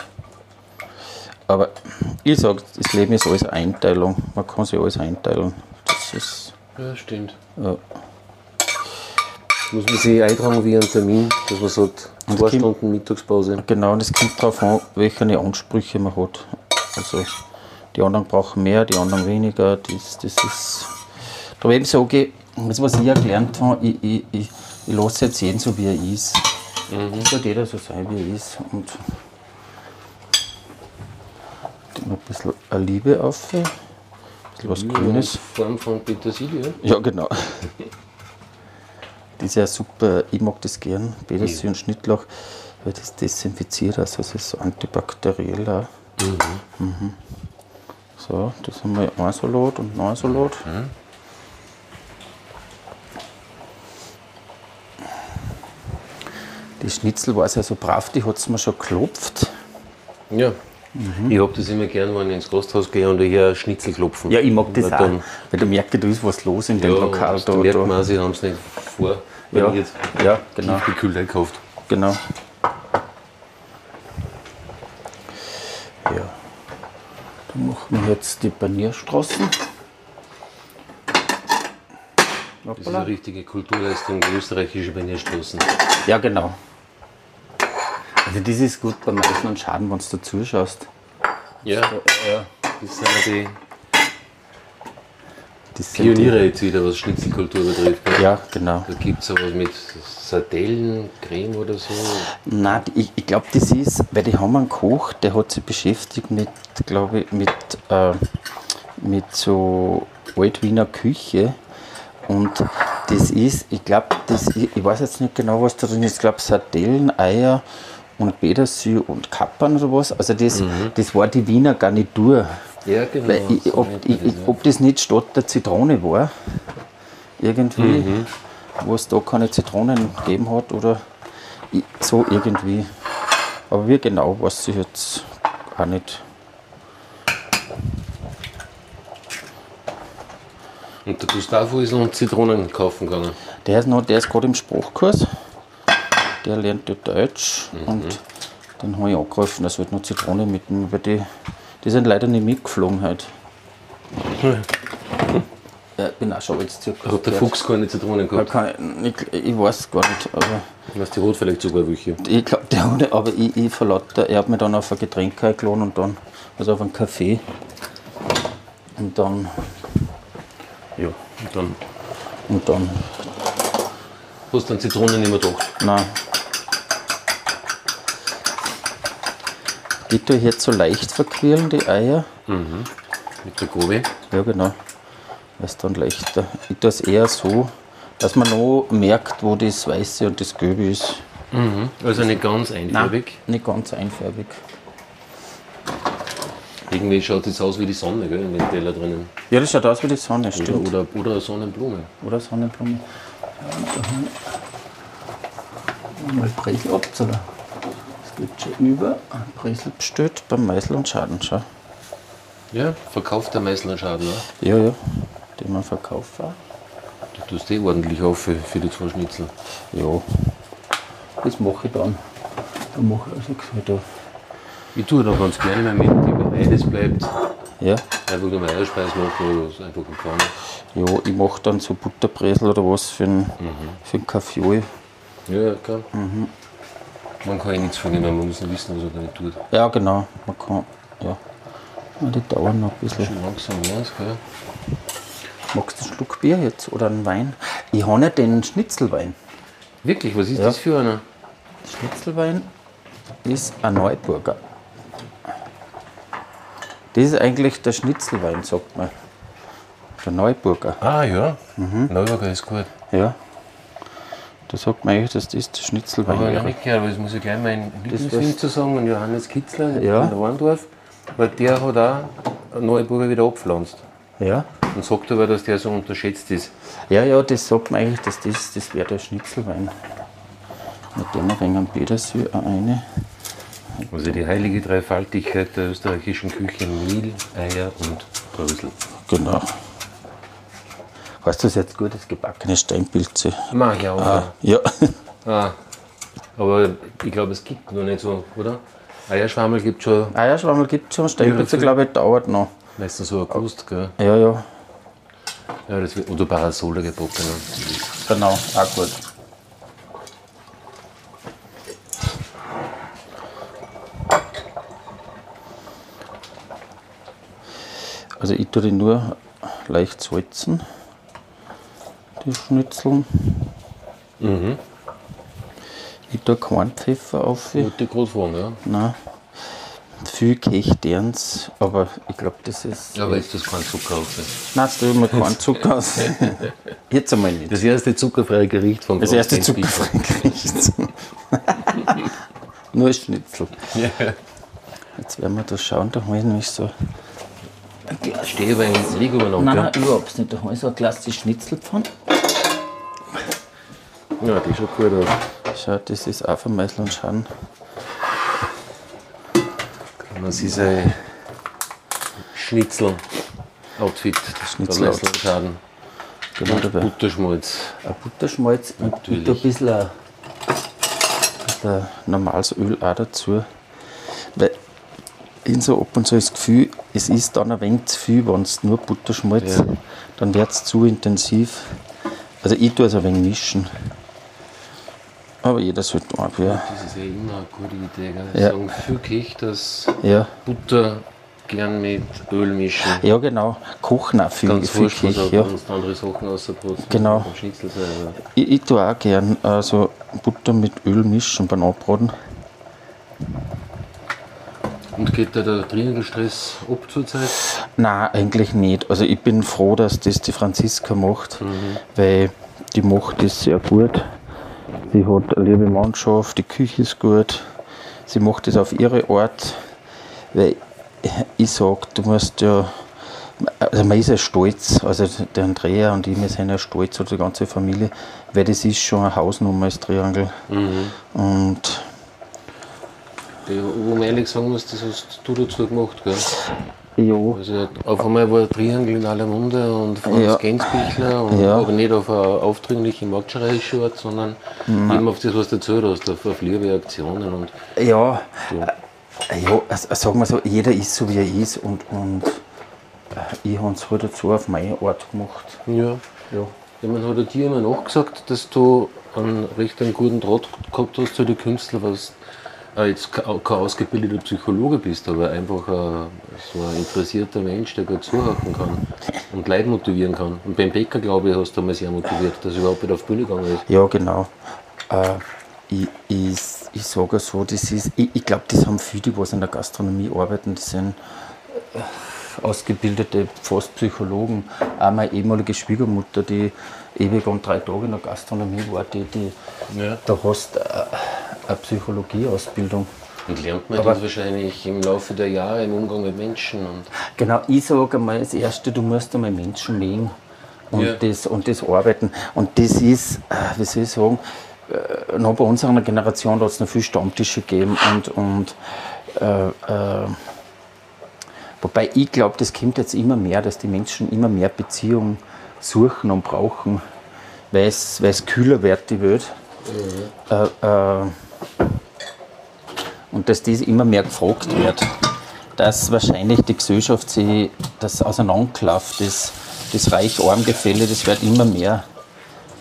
Aber ich sage, das Leben ist alles eine Einteilung. Man kann sich alles einteilen. Das ist. Ja, stimmt. Ja. Muss man sich eintragen wie einen Termin, dass man sagt, Und zwei Kind- Stunden Mittagspause. Genau, und es kommt darauf an, welche Ansprüche man hat. Also die anderen brauchen mehr, die anderen weniger. Das, das ist. Da eben sage ich, das was ich gelernt habe, ich, ich, ich, ich lasse jetzt jeden so wie er ist. Es soll jeder so sein, wie er ist. Und noch ein bisschen Liebe auf. Ein bisschen was In Grünes. Form von Petersilie. Ja, genau. (laughs) Das ist ja super, ich mag das gern, Petersilie und Schnittlauch, weil das desinfiziert, also es ist so antibakteriell auch. Mhm. So, das haben wir ein Salat und ein Salat. Die Schnitzel war ja so brav, die hat es mir schon geklopft. Ja. Ich habe das immer gern, wenn ich ins Gasthaus gehe und hier Schnitzel klopfen. Ja, ich mag das Weil auch, dann- weil du merkst, da ist was los in dem Ja, Lokal. Da, dann merkt da. man, sie haben es nicht vor, wenn Ja, ich jetzt ja, genau. tiefgekühlt einkauft. Genau. Ja. Dann machen wir jetzt die Panierstraßen. Das ist eine richtige Kulturleistung, die österreichische Panierstraßen. Ja, genau. Also das ist gut beim Essen und Schaden, wenn du zuschaust. Ja, das sind ja die Das sind Pioniere jetzt wieder, was Schnitzelkultur betrifft. Die, ja, genau. Da gibt es sowas mit Sardellencreme oder so. Nein, ich, ich glaube, das ist, weil die haben einen Koch, der hat sich beschäftigt mit, glaube ich, mit, äh, mit so Altwiener Küche. Und das ist, ich glaube, das, ich, ich weiß jetzt nicht genau, was da drin ist. Ich glaube, Sardellen, Eier und Petersilie und Kappern oder was. Also das, das war die Wiener Garnitur. Ja, genau. Ich, ob, ich, ob das nicht statt der Zitrone war, irgendwie, wo es da keine Zitronen gegeben hat oder so irgendwie. Aber wie genau, weiß ich jetzt auch nicht. Und der Gustavo ist noch Zitronen kaufen gegangen. Der ist, noch- der ist gerade im Sprachkurs. Der lernt dort Deutsch Mhm. und den habe ich angegriffen. Das wird noch Zitrone mitnehmen, weil die, die sind leider nicht mitgeflogen heute. Ja, ich bin auch schon als circa. Hat der Fuchs keine Zitronen gehabt? kann ich, ich, ich weiß gar nicht, aber Was die hat vielleicht sogar welche. ich glaube, der hat, aber ich, ich verlaute, er hat mich dann auf ein Getränk eingeladen und dann, also auf einen Kaffee. Und dann, ja, Und dann und dann, hast du dann Zitronen nicht mehr gedacht. nein. Die tue ich jetzt so leicht verquirlen, die Eier. Mit der Gobi. Ja, genau. Das ist dann leichter. Ich tue es eher so, dass man noch merkt, wo das Weiße und das Gelbe ist. Also nicht ganz einfarbig. Nicht ganz einfarbig. Irgendwie schaut es aus wie die Sonne, gell, in den Teller drinnen. Ja, das schaut aus wie die Sonne, Oder, stimmt. oder, oder eine Sonnenblume. Oder Sonnenblume. Ja, Mal Bresel ab, so. Geht schon über. Bresel bestellt beim Meißel und Schaden, schau. Ja, verkauft der Meißner Schaden auch. Ja, ja. Den man verkauft auch. Du tust eh ordentlich auf für, für die zwei Schnitzel. Ja. Das mache ich dann. Dann mache ich also da. Ich tue da ganz gerne mal mit, wenn beides bleibt. Ja. Einfach nur Eierspeis machen oder so einfach in Pfanne. Ja, ich mache dann so Butterbresel oder was für einen, für einen Kaffee. Ja, ja, klar. Man kann ja nichts von ihm, man muss nur wissen, was er damit tut. Ja, genau. Man kann, ja. Ja, Die dauern noch ein bisschen. Schon langsam wär's, gell? Magst du einen Schluck Bier jetzt oder einen Wein? Ich habe nicht den Schnitzelwein. Wirklich, was ist Ja. das für einer? Schnitzelwein ist ein Neuburger. Das ist eigentlich der Schnitzelwein, sagt man. Der Neuburger. Ah ja, Neuburger ist gut. Ja. Da sagt man eigentlich, dass das der Schnitzelwein Aber richtig, aber das muss ich gleich meinen Das Lieblingswinzer sagen, und Johannes Kitzler Ja. in Warndorf, weil der hat auch Neuburger wieder abgepflanzt. Ja. Und sagt aber, dass der so unterschätzt ist. ja, ja, das sagt man eigentlich, dass das, das wäre der Schnitzelwein. Mit dem ein wenig am Petersil auch eine. Also die heilige Dreifaltigkeit der österreichischen Küche, Mehl, Eier und Brösel. Genau. Weißt du, ist jetzt gut, das gebackene Steinpilze. Mag ich auch. Ah, ja. Ah, aber ich glaube, es gibt noch nicht so, oder? Eierschwammel gibt schon Eierschwammel gibt es schon, Steinpilze, glaube ich, dauert noch. meistens so Krust, gell? Ja, ja, Ja, das wird, oder Parasola gebacken. genau, auch gut. Also ich tue die nur leicht salzen, die Schnitzeln. Ich tue keinen Pfeffer auf. Gute Großform, ja. Nein. Viel Kechterns, aber ich glaube, das ist. Ja, aber ist das kein Zucker auf? Nein, ich mir keinen Zucker aus. (laughs) Jetzt einmal nicht. Das erste zuckerfreie Gericht von Das erste zuckerfreie Gericht. (laughs) Nur Schnitzel. Ja. Jetzt werden wir da schauen, da habe ich nämlich so. Ich stehe aber im Lego noch, Nein, nein, überhaupt nicht. Da habe ich so ein klassisches Schnitzelpfann. Ja, die schaut gut aus. Schau, das ist auch von Meißel und Schaden. Das ist ein Schnitzel-Outfit. Schnitzel-Outfit. Schaden. Genau dabei. Butterschmalz. Ein Butterschmalz und ich tue ein bisschen, ein bisschen normales Öl auch dazu. Weil in so ab und zu das Gefühl, es ist dann ein wenig zu viel, wenn es nur Butterschmalz, Ja. dann wird es zu intensiv. Also ich tue es ein wenig mischen. Aber jeder sollte auch, ja. Das ist ja immer eine gute Idee. Gell? Ja. sagen wirklich, dass Ja, Butter gern mit Öl mischen. ja genau. Kochen auch viel, Ganz viel wurscht, Kech, ja. andere Sachen außerbrot. Genau. Schnitzel. Ich, ich tue auch gern also Butter mit Öl mischen beim Abbraten. Und geht da der Triangelstress ab zurzeit? Nein, eigentlich nicht. Also ich bin froh, dass das die Franziska macht, weil die macht das sehr gut. Sie hat eine liebe Mannschaft, die Küche ist gut. Sie macht das auf ihre Art, weil ich sage, du musst ja, also man ist ja stolz, also der Andrea und ich, wir sind ja stolz, oder die ganze Familie, weil das ist schon eine Hausnummer als Triangel. Und die, wo man ehrlich sagen muss, das hast du dazu gemacht, gell? Ja. Also auf einmal war Triangel in aller Munde und Franz Ja. Gänzbichler, und Ja. aber nicht auf eine aufdringliche Marktschrei-Short, sondern eben auf das, was du erzählt hast, auf, auf liebe Aktionen und Ja, äh, ja also, sagen wir so, jeder ist so wie er ist und, und äh, ich habe es halt dazu auf meine Art gemacht. ja. Ja. Man hat dir immer nachgesagt, dass du einen recht einen guten Draht gehabt hast zu den Künstlern, was äh, jetzt ke- kein ausgebildeter Psychologe bist, aber einfach ein, so ein interessierter Mensch, der gut zuhören kann und Leute motivieren kann. Und beim Bäcker, glaube ich, hast du einmal sehr motiviert, dass er überhaupt wieder auf die Bühne gegangen ist. Ja, genau. Äh, ich, ich, ich sage so, das ist, ich, ich glaube, das haben viele, die was in der Gastronomie arbeiten, das sind äh, ausgebildete fast Psychologen. Auch meine ehemalige Schwiegermutter, die ewig und drei Tage in der Gastronomie war, die, die Ja. da hast äh, eine Psychologieausbildung. Und lernt man Aber- das wahrscheinlich im Laufe der Jahre im Umgang mit Menschen. Genau, ich sage einmal, das Erste, du musst einmal Menschen mögen und, Ja. das, und das arbeiten. Und das ist, äh, wie soll ich sagen, äh, noch bei unserer Generation hat es noch viele Stammtische gegeben und, und äh, äh, wobei ich glaube, das kommt jetzt immer mehr, dass die Menschen immer mehr Beziehungen suchen und brauchen, weil es, kühler wird, die Welt. Äh, äh, und dass das immer mehr gefragt wird. Dass wahrscheinlich die Gesellschaft sich das auseinanderklafft, das, das Reich-Arm-Gefälle, das wird immer mehr.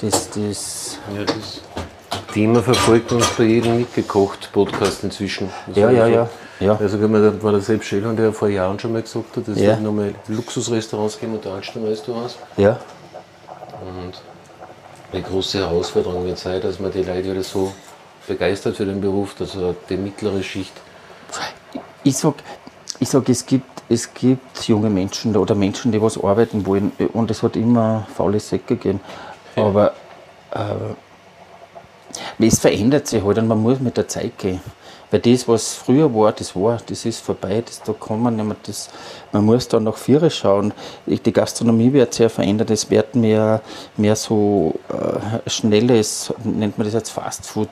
Das, das, ja, das Thema verfolgt uns bei jedem mitgekocht Podcast inzwischen. Das Ja, ja, ja, ja. Also man, da war der selbst Schellhorn, der vor Jahren schon mal gesagt hat, dass Ja. es nochmal Luxusrestaurants geben und der Anstellungsrestaurants. ja, Und eine große Herausforderung wird sein, dass man die Leute wieder so begeistert für den Beruf, er die mittlere Schicht. ich sag, ich sag es, gibt, es gibt junge Menschen oder Menschen, die was arbeiten wollen und es hat immer faule Säcke gegeben. Aber äh, es verändert sich halt und man muss mit der Zeit gehen. Weil das, was früher war, das war, das ist vorbei, das, da kann man nicht mehr, das, man muss dann nach Viere schauen. Die Gastronomie wird sehr verändert, es wird mehr, mehr so äh, schnelles, nennt man das jetzt Fast Food.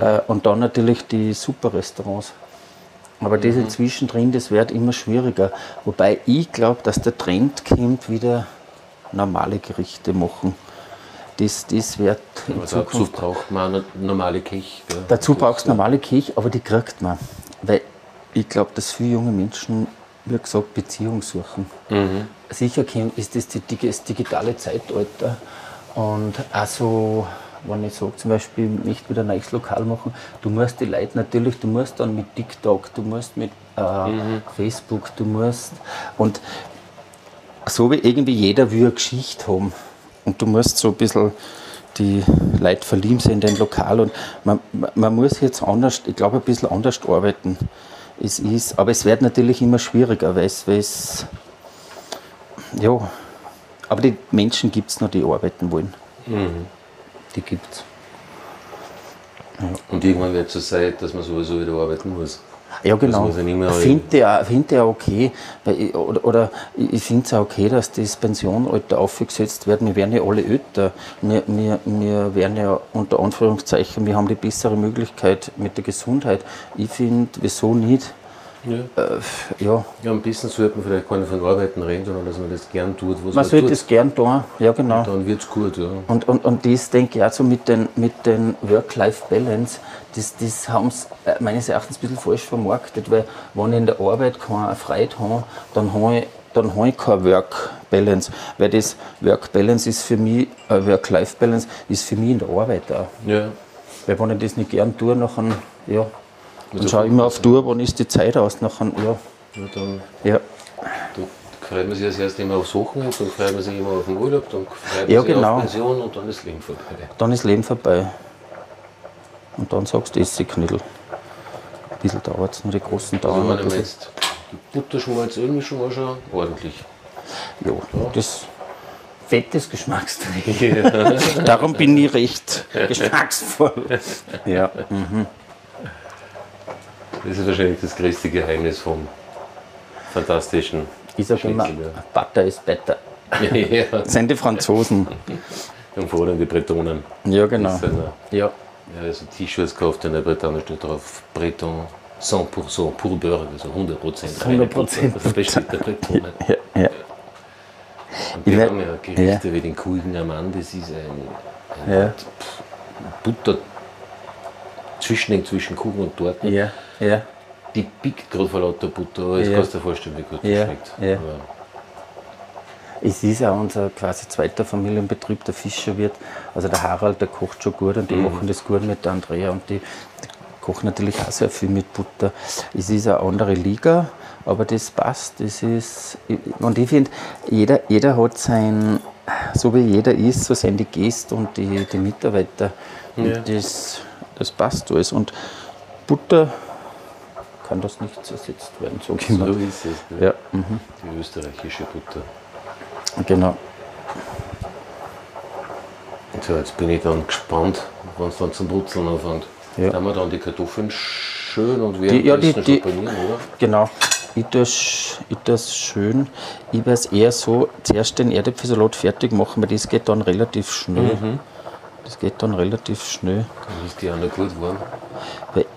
Äh, und dann natürlich die Superrestaurants. Aber das inzwischen drin, das wird immer schwieriger. Wobei ich glaube, dass der Trend kommt, wieder normale Gerichte machen. Das, das wird in Aber dazu Zukunft. braucht man eine normale Küche. gell? Dazu brauchst du normale Kirche, aber die kriegt man. Weil ich glaube, dass viele junge Menschen, wie gesagt, Beziehung suchen. Sicher kennt- ist das das digitale Zeitalter. Und also, wenn ich sage, zum Beispiel, ich möchte wieder ein neues Lokal machen, du musst die Leute natürlich, du musst dann mit TikTok, du musst mit äh, Facebook, du musst. Und so wie irgendwie jeder will eine Geschichte haben. Und du musst so ein bisschen die Leute verlieben sind in dein Lokal. Und man, man- muss jetzt anders, ich glaube, ein bisschen anders arbeiten. Es ist, aber es wird natürlich immer schwieriger, weil es, weil es ja, aber die Menschen gibt es noch, die arbeiten wollen. Die gibt es. Und irgendwann wird es so sein, dass man sowieso wieder arbeiten muss. Ja, genau. muss ja nicht mehr Finde ich, auch- find auch okay. Oder, oder ich finde es auch okay, dass das Pensionalter aufgesetzt wird. Wir werden ja alle älter. Wir, wir, wir werden ja unter Anführungszeichen, wir haben die bessere Möglichkeit mit der Gesundheit. Ich finde, wieso nicht? Ja. Äh, ja, Ja, am besten sollte man vielleicht gar nicht von Arbeiten reden, sondern dass man das gern tut, was man man, sollte tut. es gern tun. Ja, genau. Dann wird es gut, ja. Und, und, und das denke ich auch so mit den, mit den Work-Life-Balance, das, das haben sie äh, meines Erachtens ein bisschen falsch vermarktet, weil wenn ich in der Arbeit keine Freude habe, dann habe ich, dann habe ich keine Work-Balance. Weil das Work-Balance ist für mich, äh, Work-Life-Balance ist für mich in der Arbeit auch. Ja, Weil wenn ich das nicht gern tue, nachher, ja, dann Also schaue ich immer auf Uhr, wann ist die Zeit aus, nachher, ja, ja dann ja. da freut man sich als erstes immer aufs Wochenende, dann freut man sich immer auf den Urlaub, dann freut man Ja, sich genau. auf Pension und dann ist das Leben vorbei. dann ist Leben vorbei. Und dann sagst du, esse Knödel. Ein bisschen dauert es, nur die großen Also dauern wenn ein man jetzt die Butterschmalz-Ölmischung auch schon ordentlich. Ja, das fettes Geschmacksträger. (laughs) Darum bin ich recht (laughs) geschmacksvoll. Ja. Das ist wahrscheinlich das größte Geheimnis vom fantastischen Ich sage immer, Butter ist better. ja. (laughs) ja, Das sind die Franzosen. und vor allem die Bretonen. Ja, genau. Das sind, äh, Ja. ja, also T-Shirts gekauft in der Bretagne steht drauf Breton. 100% pur Beurre, also 100% 100% reine Butter. Das der Butter nicht. Ja, ja. Und wir werd- haben ja Gerichte wie den Kulgen am Mann, das ist ein, ein Ja. Butter Zwischending zwischen Kuchen und Torten. Ja, ja. Die pickt gerade vor lauter Butter, aber jetzt Ja. kannst du dir vorstellen, wie gut das Ja, schmeckt. ja. Es ist auch unser quasi zweiter Familienbetrieb, der Fischerwirt. Also der Harald, der kocht schon gut und die Mhm. machen das gut mit der Andrea und die, die kochen natürlich auch sehr viel mit Butter. Es ist eine andere Liga, aber das passt. Das ist, und ich finde, jeder, jeder hat sein, so wie jeder ist, so sind die Gäste und die, die Mitarbeiter. Und Ja. das, das passt alles. Und Butter kann das nicht ersetzt werden, so mal. ist es. Ne? Ja, mhm. Die österreichische Butter. genau. So, jetzt bin ich dann gespannt, wenn es dann zum Brutzeln anfängt. Ja. Da haben wir dann die Kartoffeln schön und Die- ja, die- die- oder? Genau. Ich es ich tu's schön. Ich werde es eher so zuerst den Erdäpfelsalat fertig machen, weil das geht dann relativ schnell. Das geht dann relativ schnell. Dann ist die auch noch gut warm.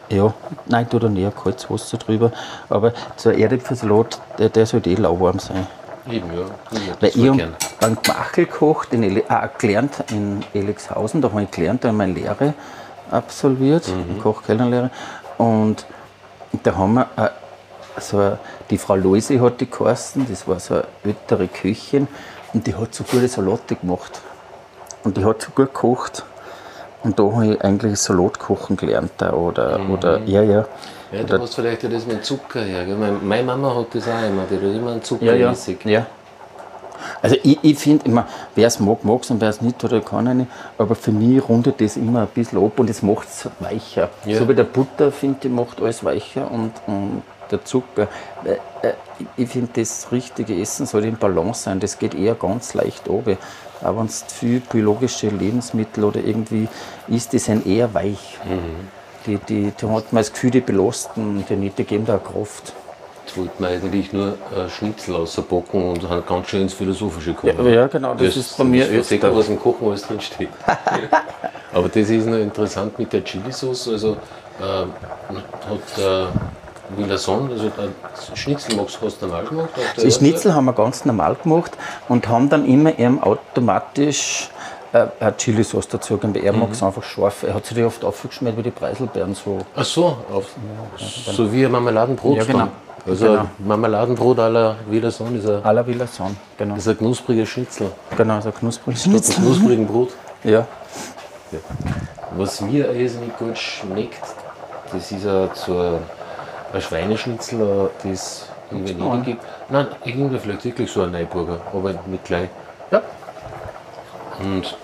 Ja, nein, ich tue da näher kaltes Wasser drüber. Aber so ein Erdäpfelsalat, der, der sollte eh lauwarm sein. Eben, ja. Ich mag Weil ich habe beim Gmachel gekocht, in Ele ah, gelernt in Elixhausen, da habe ich gelernt, da habe ich meine Lehre absolviert, Mhm. Kochkellnerlehre. Und da haben wir äh, so eine, die Frau Loise hat die geheißen, das war so eine ältere Köchin und die hat so gute Salate gemacht. Und die hat gut gekocht. Und da habe ich eigentlich Salatkochen gelernt. da, Oder, oder ja, ja. Mhm. Ja, du hast vielleicht ja das mit Zucker her. Gell? Meine, Mama hat das auch immer, die hat immer einen Zucker Ja, ja. ja. Also ich, ich finde immer, wer es mag, mag es und wer es nicht, oder kann er nicht. Aber für mich rundet das immer ein bisschen ab und es macht es weicher. Ja. So wie der Butter, finde ich, macht alles weicher und, und der Zucker. Äh, ich- finde, das richtige Essen soll im Balance sein. Das geht eher ganz leicht runter. Aber wenn es viel biologische Lebensmittel oder irgendwie isst, die sind eher weich. Die, die, da hat man das Gefühl, die belasten die nicht, die geben da Kraft. Jetzt wollten wir eigentlich nur äh, Schnitzel rauspacken und haben ganz schön ins Philosophische gekommen. Ja, ja, genau, das ist bei mir das öfter. was im Kochen alles drinsteht. (laughs) Aber das ist noch interessant mit der Chili-Sauce. Also ähm, hat der Villason, also der Schnitzel magst du hast du normal gemacht? Erde? Schnitzel haben wir ganz normal gemacht und haben dann immer eben automatisch äh, eine Chili-Sauce dazu gegeben. weil Er mag es einfach scharf. Er hat sich die oft aufgeschmiert wie die Preiselbeeren. So. Ach so, auf, so wie ein Marmeladenbrot. Ja, genau. dann. Also Genau. ein Marmeladenbrot à la Villason ist ein, À la Villason, genau. ist ein knuspriger Schnitzel. Genau, knuspriges Statt einem Schnitzel. knusprigen Brot. (laughs) Ja. Was mir irrsinnig gut schmeckt, das ist ein, so ein, ein Schweineschnitzel, äh, das in Venedig gibt. Nein, irgendwie vielleicht wirklich so ein Neuburger, aber mit klein. ja. Und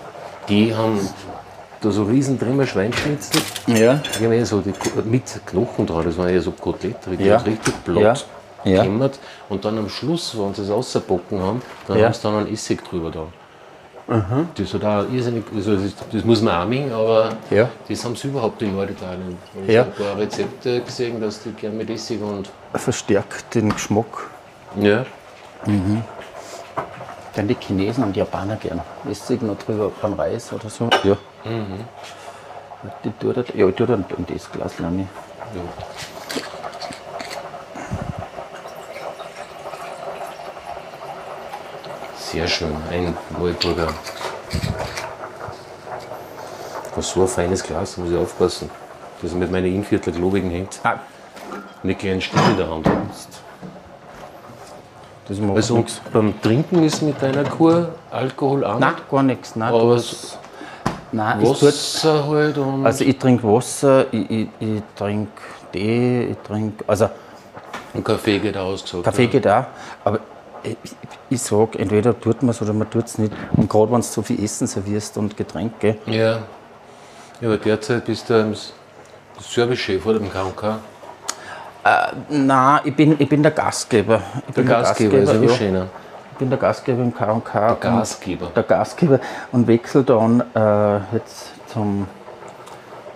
die haben da so riesen Trimmer Schweinschnitzel. Ja. Eher so die, mit Knochen dran, das waren eher so Kotelett, die Ja. richtig Ja. platt Ja. gekämmert. Und dann am Schluss, wenn sie es rausbacken haben, dann Ja. haben sie dann einen Essig drüber da. Das hat auch irrsinnig, also das, das muss man auch mengen, aber Ja. das haben sie überhaupt in Norditalien. Ich Ja. habe ein paar Rezepte gesehen, dass die gern mit Essig und. Verstärkt den Geschmack. Ja. Dann die Chinesen und Japaner gern. Essig noch drüber beim Reis oder so. Ja. Die tut er, ja, ich tue dann in das Glas rein. ja. Sehr schön, ein Neuburger. Was so ein feines Glas, da muss ich aufpassen, dass ich mit meinen Inviertler globigen Ah, eine kleine Stimme in der Hand habe. das macht Also und beim Trinken ist mit deiner Kur Alkohol auch Nein, gar nichts. Nein, aber das, nein ich Wasser halt und Also ich trinke Wasser, ich, ich, ich trinke Tee, ich trinke, also und Kaffee geht ausgesagt. Kaffee ja. geht auch, aber ich, ich, sage, entweder tut man es oder man tut es nicht. Und gerade wenn du so viel Essen servierst und Getränke, Ja. Ja, aber derzeit bist du im S- Servicechef oder im KK. nein, ich bin, ich bin der Gastgeber. Ich Der bin Gastgeber ist ja ja. schöner. Ich bin der Gastgeber im K&K. Der Gastgeber. Der Gastgeber und wechsle dann äh, jetzt zum,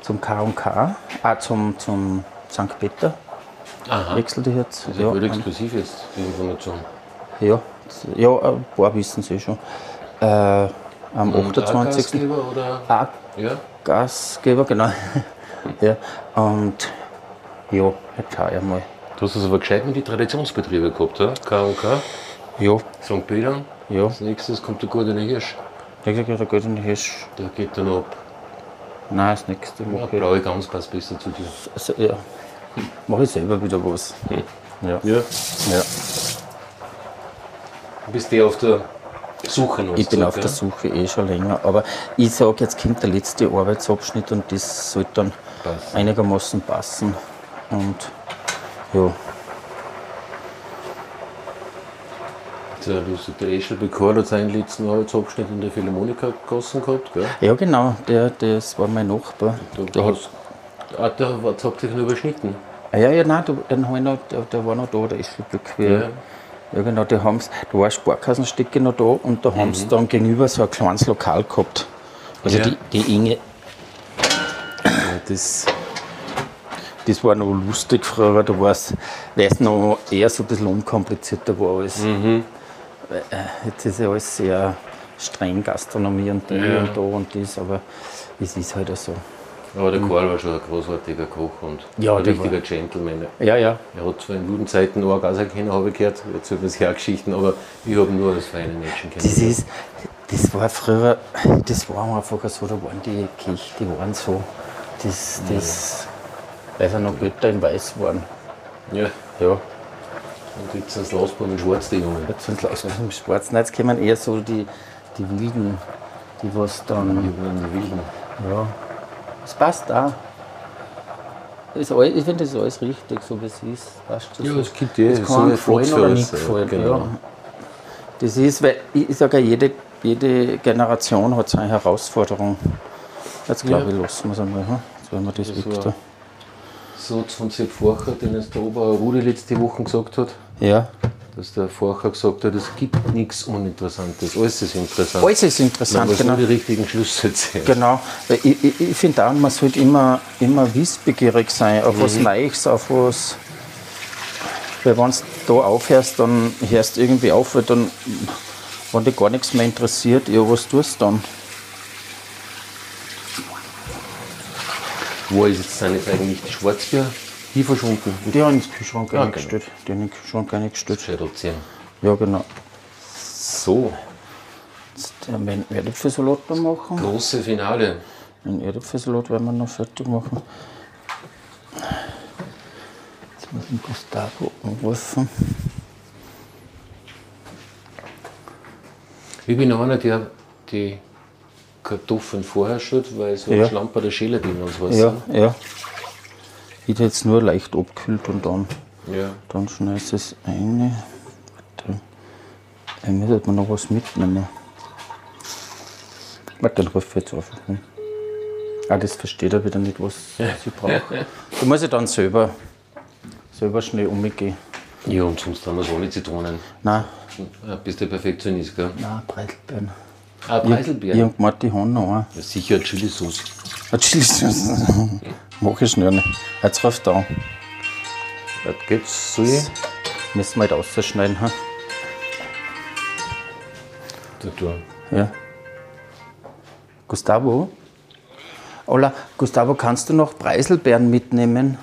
zum K&K, ah, zum, zum St. Peter. Aha. Wechselte jetzt. Das ist ja voll exklusiv jetzt, die Information. Ja, ja, ein paar wissen sie schon. Äh, am Und auch 28. Gastgeber oder? Ah, Ja. Gastgeber, genau. (laughs) ja, und Ja, jetzt schau ich mal. Du hast also aber gescheit mit die Traditionsbetriebe gehabt, ja? K&K, Ja, St. Peter. ja. Als nächstes kommt der goldene Hirsch. Da geht der goldene Hirsch. Der geht dann ab. Nein, das nächste Ja, Woche. blaue Gans passt besser zu dir. Also, ja. Mache ich selber wieder was. Ja. Ja. ja. Du bist eh auf der Suche noch. Ich bin auf der ja? Suche eh schon länger. Aber ich sage, jetzt kommt der letzte Arbeitsabschnitt und das sollte dann Passen. einigermaßen passen. Und ja, Tja, du hast ja eh schon bekannt, seinen letzten Arbeitsabschnitt in der Philharmonika gegossen gehabt, gell? ja genau, der, das war mein Nachbar. Du Der hat, hast, ah, hat ihr ihn überschnitten. ah, ja, ja, nein, der, den ich noch, der, der war noch da, der ist schon bequem. Ja. Ja. genau, die haben's, da war ein Sparkassenstecke noch da und da haben sie dann gegenüber so ein kleines Lokal gehabt. Also Ja. die, die Inge, das, das war noch lustig früher, da war es, weil es noch eher so ein bisschen unkomplizierter war alles. Weil, äh, Jetzt ist ja alles sehr streng, Gastronomie und die Ja. und da und das, aber es ist halt auch so. Aber der Karl war schon ein großartiger Koch und Mhm. Ja, ein richtiger Gentleman. Ja, ja, Er hat zwar in guten Zeiten auch Gas kennen, habe ich gehört, jetzt sind das Hergeschichten, aber ich habe nur das feine Menschen Das kennen. ist, das war früher, das war einfach so, da waren die Kirche, die waren so, das, das, weil sie noch Götter in Weiß waren. Ja, Ja, und jetzt sind es Lausbaum in Schwarz, die Jungen. jetzt sind es im Schwarzen, jetzt kommen eher so die, die Wilden, die was dann, Die Wilden. ja, es passt da. Ist ich finde das ist alles richtig, so wie es ist. Passt das Ja, so. es gibt eh das so kann eine gefallen oder nicht ja, gefallen. genau. Ja. Das ist, weil ich, sage ja, jede, jede Generation hat seine Herausforderung. Jetzt glaube Ja. ich, lassen wir es einmal. Hm? Jetzt werden wir das, Das weg da. Satz von Sepp Forcher, den es der Oberer Rudi letzte Woche gesagt hat, Ja. Dass der Forcher gesagt hat, es gibt nichts Uninteressantes, alles ist interessant. Alles ist Man interessant, muss genau. die richtigen Schlüsse ziehen. Genau, ich, ich, ich finde auch, man sollte immer, immer wissbegierig sein, auf was Neues, auf was. Weil wenn du da aufhörst, dann hörst du irgendwie auf, weil dann, wenn dich gar nichts mehr interessiert, ja, was tust du dann? Wo ist jetzt eigentlich die Schwarzbier hier verschwunden? Die haben ins Kühlschrank Ja, eingestellt. Die haben in den Kühlschrank eingestellt. Ziehen. Ja, genau. So, Jetzt werden wir einen Erdäpfelsalat machen. große Finale. Den Erdäpfelsalat werden wir noch fertig machen. Jetzt muss ich den Gustavo anrufen. Ich bin einer, der die Kartoffeln vorher schaut, weil so Ja. ein Schlamper der Schäler drin und was. Ja, ja. Ich hätte jetzt nur leicht abgekühlt und dann, ja. dann schneidest du es. Warte. Eigentlich sollte man noch was mitnehmen. Warte, dann rufe ich jetzt an. Ah, das versteht er wieder nicht, was sie braucht. Da muss ich dann selber, selber schnell umgehen. Ja, und sonst haben wir so ohne Zitronen. Nein, Ja, bist du Perfektionist, gell? nein, Preiselbeeren. Ah, Ich Preiselbeeren. und Marti haben noch einen. Ja, sicher Chili-Sauce. Ein Chili-Sauce. (laughs) Mach ich schnell nicht. Jetzt ruft er an. Was geht's? Soll ich? Müssen wir halt rausschneiden. Ha? Da, da. Ja. Gustavo? Ola, Gustavo, kannst du noch Preiselbeeren mitnehmen?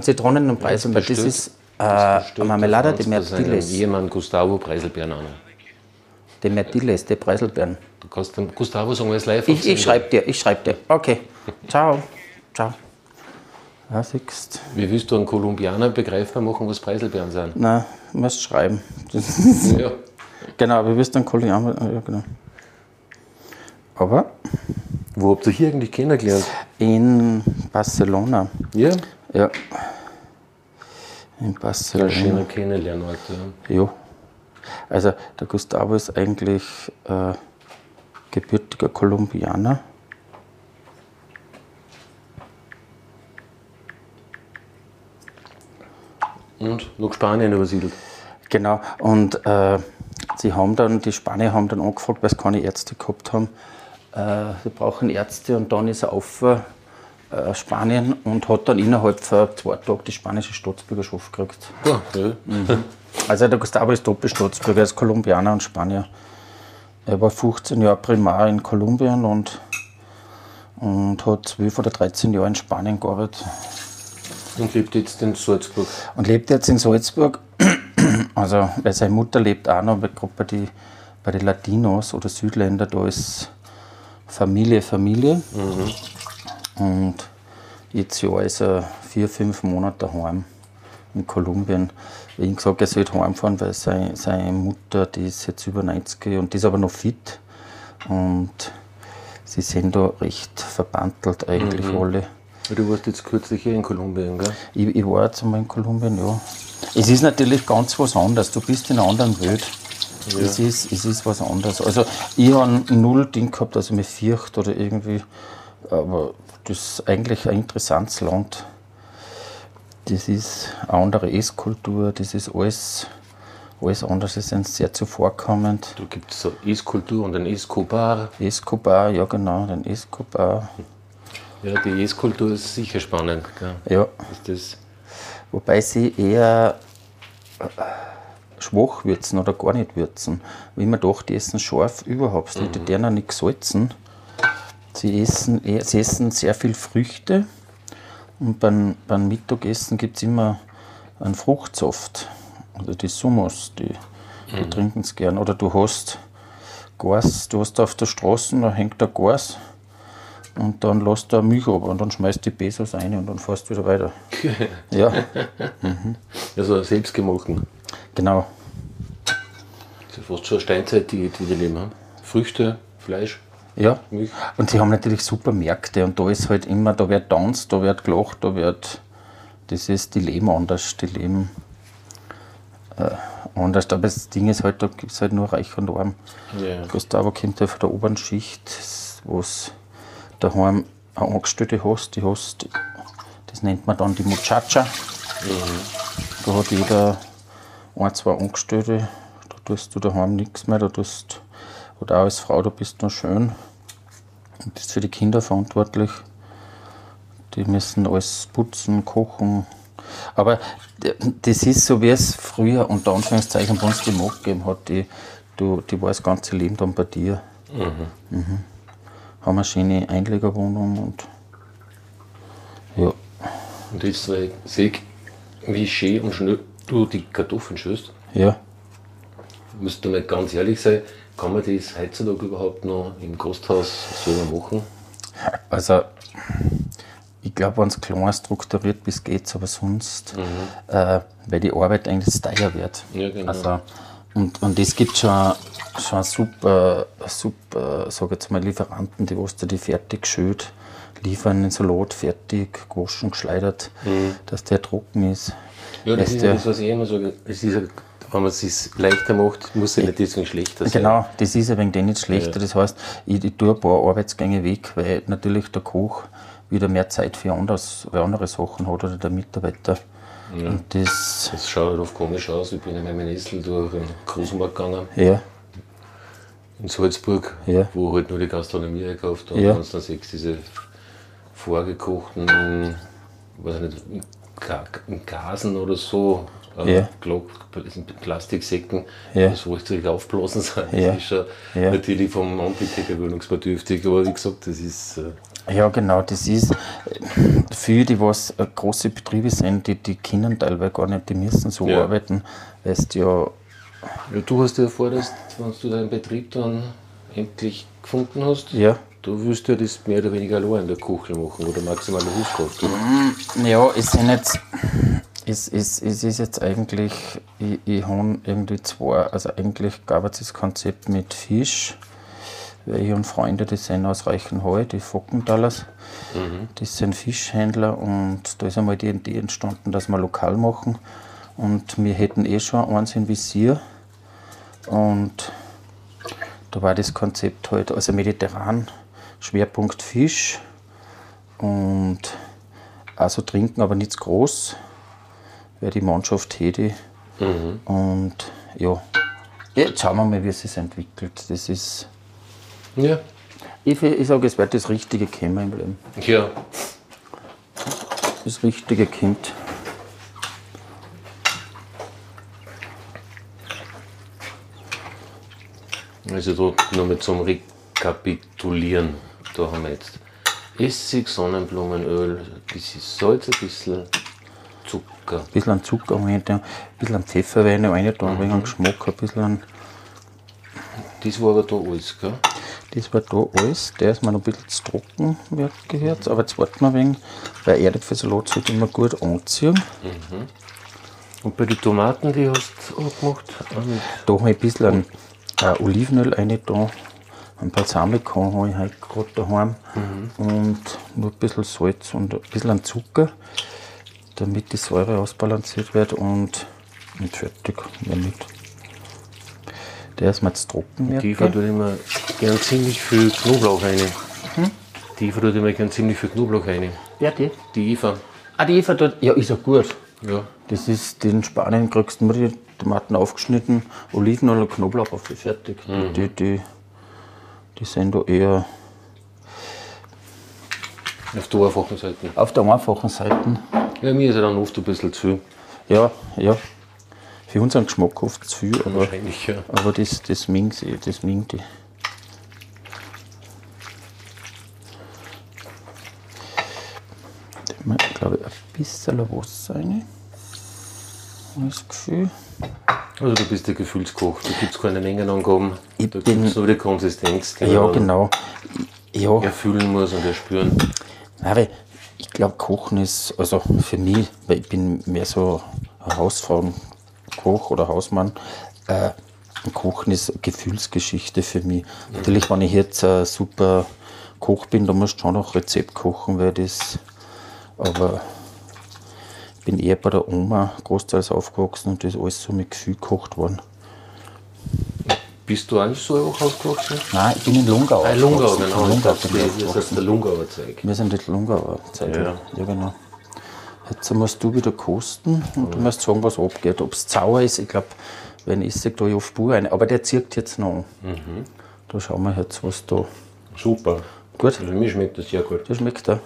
Zitronen und Preiselbeeren, das ist äh, eine Marmelade de Mertiles. Ehemann Gustavo Preiselbeeren an. De Mertiles, de Preiselbeeren. Du kannst dem Gustavo sagen, er ist live Ich, ich schreibe dir, ich schreibe dir. Okay. Ciao. Ciao. Ja, siehst Wie willst du einen Kolumbianer begreifbar machen, was Preiselbeeren sind? Na, musst schreiben. (laughs) Ja. genau, wir wissen dann Kolumbianer. Ja, genau. Aber Wo habt ihr hier eigentlich kennengelernt? in Barcelona. Ja. Ja. In Barcelona. schöner Kennenlernort. Ja. Ja. Also der Gustavo ist eigentlich äh, gebürtiger Kolumbianer. Und nach Spanien übersiedelt. Genau. Und äh, sie haben dann, die Spanier haben dann angefragt, weil sie keine Ärzte gehabt haben. Äh, sie brauchen Ärzte und dann ist er auf äh, Spanien und hat dann innerhalb von zwei Tagen die spanische Staatsbürgerschaft gekriegt. Ja, ja. Also der Gustavo ist Doppelstaatsbürger, er ist Kolumbianer und Spanier. Er war 15 Jahre Primar in Kolumbien und und hat 12 oder 13 Jahre in Spanien gearbeitet Und lebt jetzt in Salzburg. und lebt jetzt in Salzburg. (clears throat) Also, weil seine Mutter lebt auch noch, gerade bei den bei die Latinos oder Südländer, da ist Familie, Familie. Und jetzt ja ist er vier, fünf Monate daheim in Kolumbien. Wie ich gesagt, er sollte heimfahren, weil seine, seine Mutter, die ist jetzt über 90 und die ist aber noch fit. Und sie sind da recht verbandelt eigentlich alle. Du warst jetzt kürzlich hier in Kolumbien, gell? Ich, ich war jetzt einmal in Kolumbien, ja. Es ist natürlich ganz was anderes. Du bist in einer anderen Welt. Es, ist, es ist was anderes. Also, ich habe null Ding gehabt, dass ich mich fürchte oder irgendwie. Aber das ist eigentlich ein interessantes Land. Das ist eine andere Esskultur, das ist alles, alles anders. Es sind sehr zuvorkommend. Da gibt es so Esskultur und ein Escobar. Escobar, ja genau, den Escobar. Ja, die Esskultur ist sicher spannend. Gell? Ja. Ist das, Wobei sie eher äh, schwach würzen oder gar nicht würzen. Wie man doch, die essen scharf überhaupt nicht, die deren nicht salzen. Sie essen, eher- sie essen sehr viel Früchte und beim, beim Mittagessen gibt es immer einen Fruchtsaft. Also die Summos, die, die trinken es gern. Oder du hast Gas, du hast auf der Straße, da hängt der Gas und dann lässt du Milch ab und dann schmeißt die Pesos rein und dann fährst du wieder weiter. (laughs) ja, also selbstgemachten. genau. Das ist fast schon eine Steinzeitdiät, die die leben haben. Früchte, Fleisch, Ja. Und sie haben natürlich super Märkte und da ist halt immer, da wird tanzt, da wird gelacht, da wird, das ist, die leben anders, die leben äh, anders. Aber das Ding ist halt, da gibt es halt nur reich und arm. Ja. Gustavo kommt ja von der oberen Schicht, wo es daheim eine Angestellte hast, die hast, das nennt man dann die Muchacha. Da hat jeder ein, zwei Angestellte, da tust du daheim nichts mehr, da tust, oder auch als Frau, da bist du noch schön und bist für die Kinder verantwortlich. Die müssen alles putzen, kochen. Aber das ist so, wie es früher unter Anführungszeichen bei uns die Magd gegeben hat. Die, du, die war das ganze Leben dann bei dir. Mhm. Haben eine schöne Einlegerwohnung und ja. Und jetzt äh, sehe ich, wie schön und schnell du die Kartoffeln schüsst. Ja. Musst du mal ganz ehrlich sein, kann man das heutzutage überhaupt noch im Gasthaus selber machen? Also, ich glaube, wenn es klein strukturiert bis geht's, aber sonst, äh, weil die Arbeit eigentlich teuer wird. Ja, genau. Also, und, und es gibt schon, schon super, super, sag jetzt mal, Lieferanten, die was die fertig schütt, liefern den Salat fertig, gewaschen, geschleudert, dass der trocken ist. Ja, das Weißt ist ja das, was ich immer sage. Es ist ja, wenn man es sich leichter macht, muss es nicht deswegen schlechter sein. Genau, das ist ja wegen dem nicht schlechter. Das heißt, ich, ich tue ein paar Arbeitsgänge weg, weil natürlich der Koch wieder mehr Zeit für anderes, für andere Sachen hat oder der Mitarbeiter. Und das, Das schaut halt oft komisch aus. Ich bin in meinem Nessel durch den Großmarkt gegangen ja, in Salzburg, Ja. wo halt nur die Gastronomie gekauft hat. Ja. Und dann du diese vorgekochten, weiß ich nicht, Gasen oder so, äh, in Plastiksäcken, Ja. das richtig aufblasen sind. Ja. Das ist schon Ja. natürlich vom Anblick her gewöhnungsbedürftig, aber wie gesagt, das ist. Äh, ja genau, das ist äh, für die, was äh, große Betriebe sind, die, die können teilweise gar nicht, die müssen so Ja. arbeiten, weil du ja ja, du hast ja vor, dass, wenn du deinen Betrieb dann endlich gefunden hast, Ja. du willst ja das mehr oder weniger allein in der Küche machen oder maximale Hilfskraft. oder? Ja, es sind jetzt. Es, es, es ist jetzt eigentlich, ich, ich habe irgendwie zwei, also eigentlich gab es das Konzept mit Fisch, weil ich habe Freunde, die sind aus Reichenhall, die Fockenthalers, die sind Fischhändler und da ist einmal die Idee entstanden, dass wir lokal machen. Und wir hätten eh schon eins in Visier. Und da war das Konzept halt, also mediterran, Schwerpunkt Fisch und also trinken, aber nicht zu groß, weil die Mannschaft hätte. Und ja, jetzt schauen wir mal, wie es sich entwickelt. Das ist, Ja. ich, ich sage, es wird das Richtige kommen im Leben. Ja. Das Richtige kommt. Also da nochmal zum Rekapitulieren. Da haben wir jetzt Essig, Sonnenblumenöl, ein bisschen Salz, ein bisschen Zucker. Ein bisschen an Zucker ein bisschen an Pfeffer rein, rein da, ein Mhm. wenig an Geschmack, ein bisschen an. Das war aber da alles, gell? Das war da alles. Der ist mir noch ein bisschen zu trocken, wie gehört. Aber jetzt warten wir ein wenig, weil Erdäpfelsalat sollte immer gut anziehen. Und bei den Tomaten, die hast du gemacht, Da habe ich ein bisschen an, äh, Olivenöl rein da. Ein Balsamico habe ich heute gerade daheim. Und nur ein bisschen Salz und ein bisschen an Zucker, damit die Säure ausbalanciert wird. Und, und fertig. Mehr nicht. Der ist mir jetzt trocken. die Eva tut immer gern ziemlich viel Knoblauch rein. Die Eva tut immer gern ziemlich viel Knoblauch rein. Wer die? Die Eva. Ah, die Eva dort. Ja, ist ja gut. Ja. Das ist in Spanien kriegst du nur die Tomaten aufgeschnitten, Olivenöl und Knoblauch auf die fertig. Die, die, die sind da eher Auf der einfachen Seite. auf der einfachen Seite. Ja, mir ist ja dann oft ein bisschen zu. Ja, ja. Für unseren Geschmack oft zu viel, aber, Wahrscheinlich, ja. aber das, das mingt sie, das mingt die. Da Ich glaube, ein bisschen Wasser rein. Das Gefühl. Also du bist der Gefühlskoch, da gibt es keine Mengenangaben, Ich da gibt es nur die Konsistenz, die Ja, man genau. Ja, erfüllen muss und erspüren. Weil ich glaube, Kochen ist, also für mich, weil ich bin mehr so Hausfrauenkoch oder Hausmann, äh, Kochen ist eine Gefühlsgeschichte für mich. Natürlich, wenn ich jetzt ein super Koch bin, dann musst du schon noch Rezept kochen, weil das, aber ich bin eher bei der Oma großteils aufgewachsen und das ist alles so mit Gefühl gekocht worden. Bist du eigentlich so auch aufgewachsen? Nein, ich bin in Lungau Ah, Lungau, genau. Lungau dachte, bin ich das ist der Lungauer Zeug. Wir sind die Lungauer Zeit. Ja. Ja. ja, genau. Jetzt musst du wieder kosten und du musst sagen, was abgeht. Ob es sauer ist, ich glaube, wenn ich sage, da auf Spur rein. Aber der zirkt jetzt noch. Mhm. Da schauen wir jetzt, was da. Super. Gut, Also mir schmeckt das sehr gut. der schmeckt da.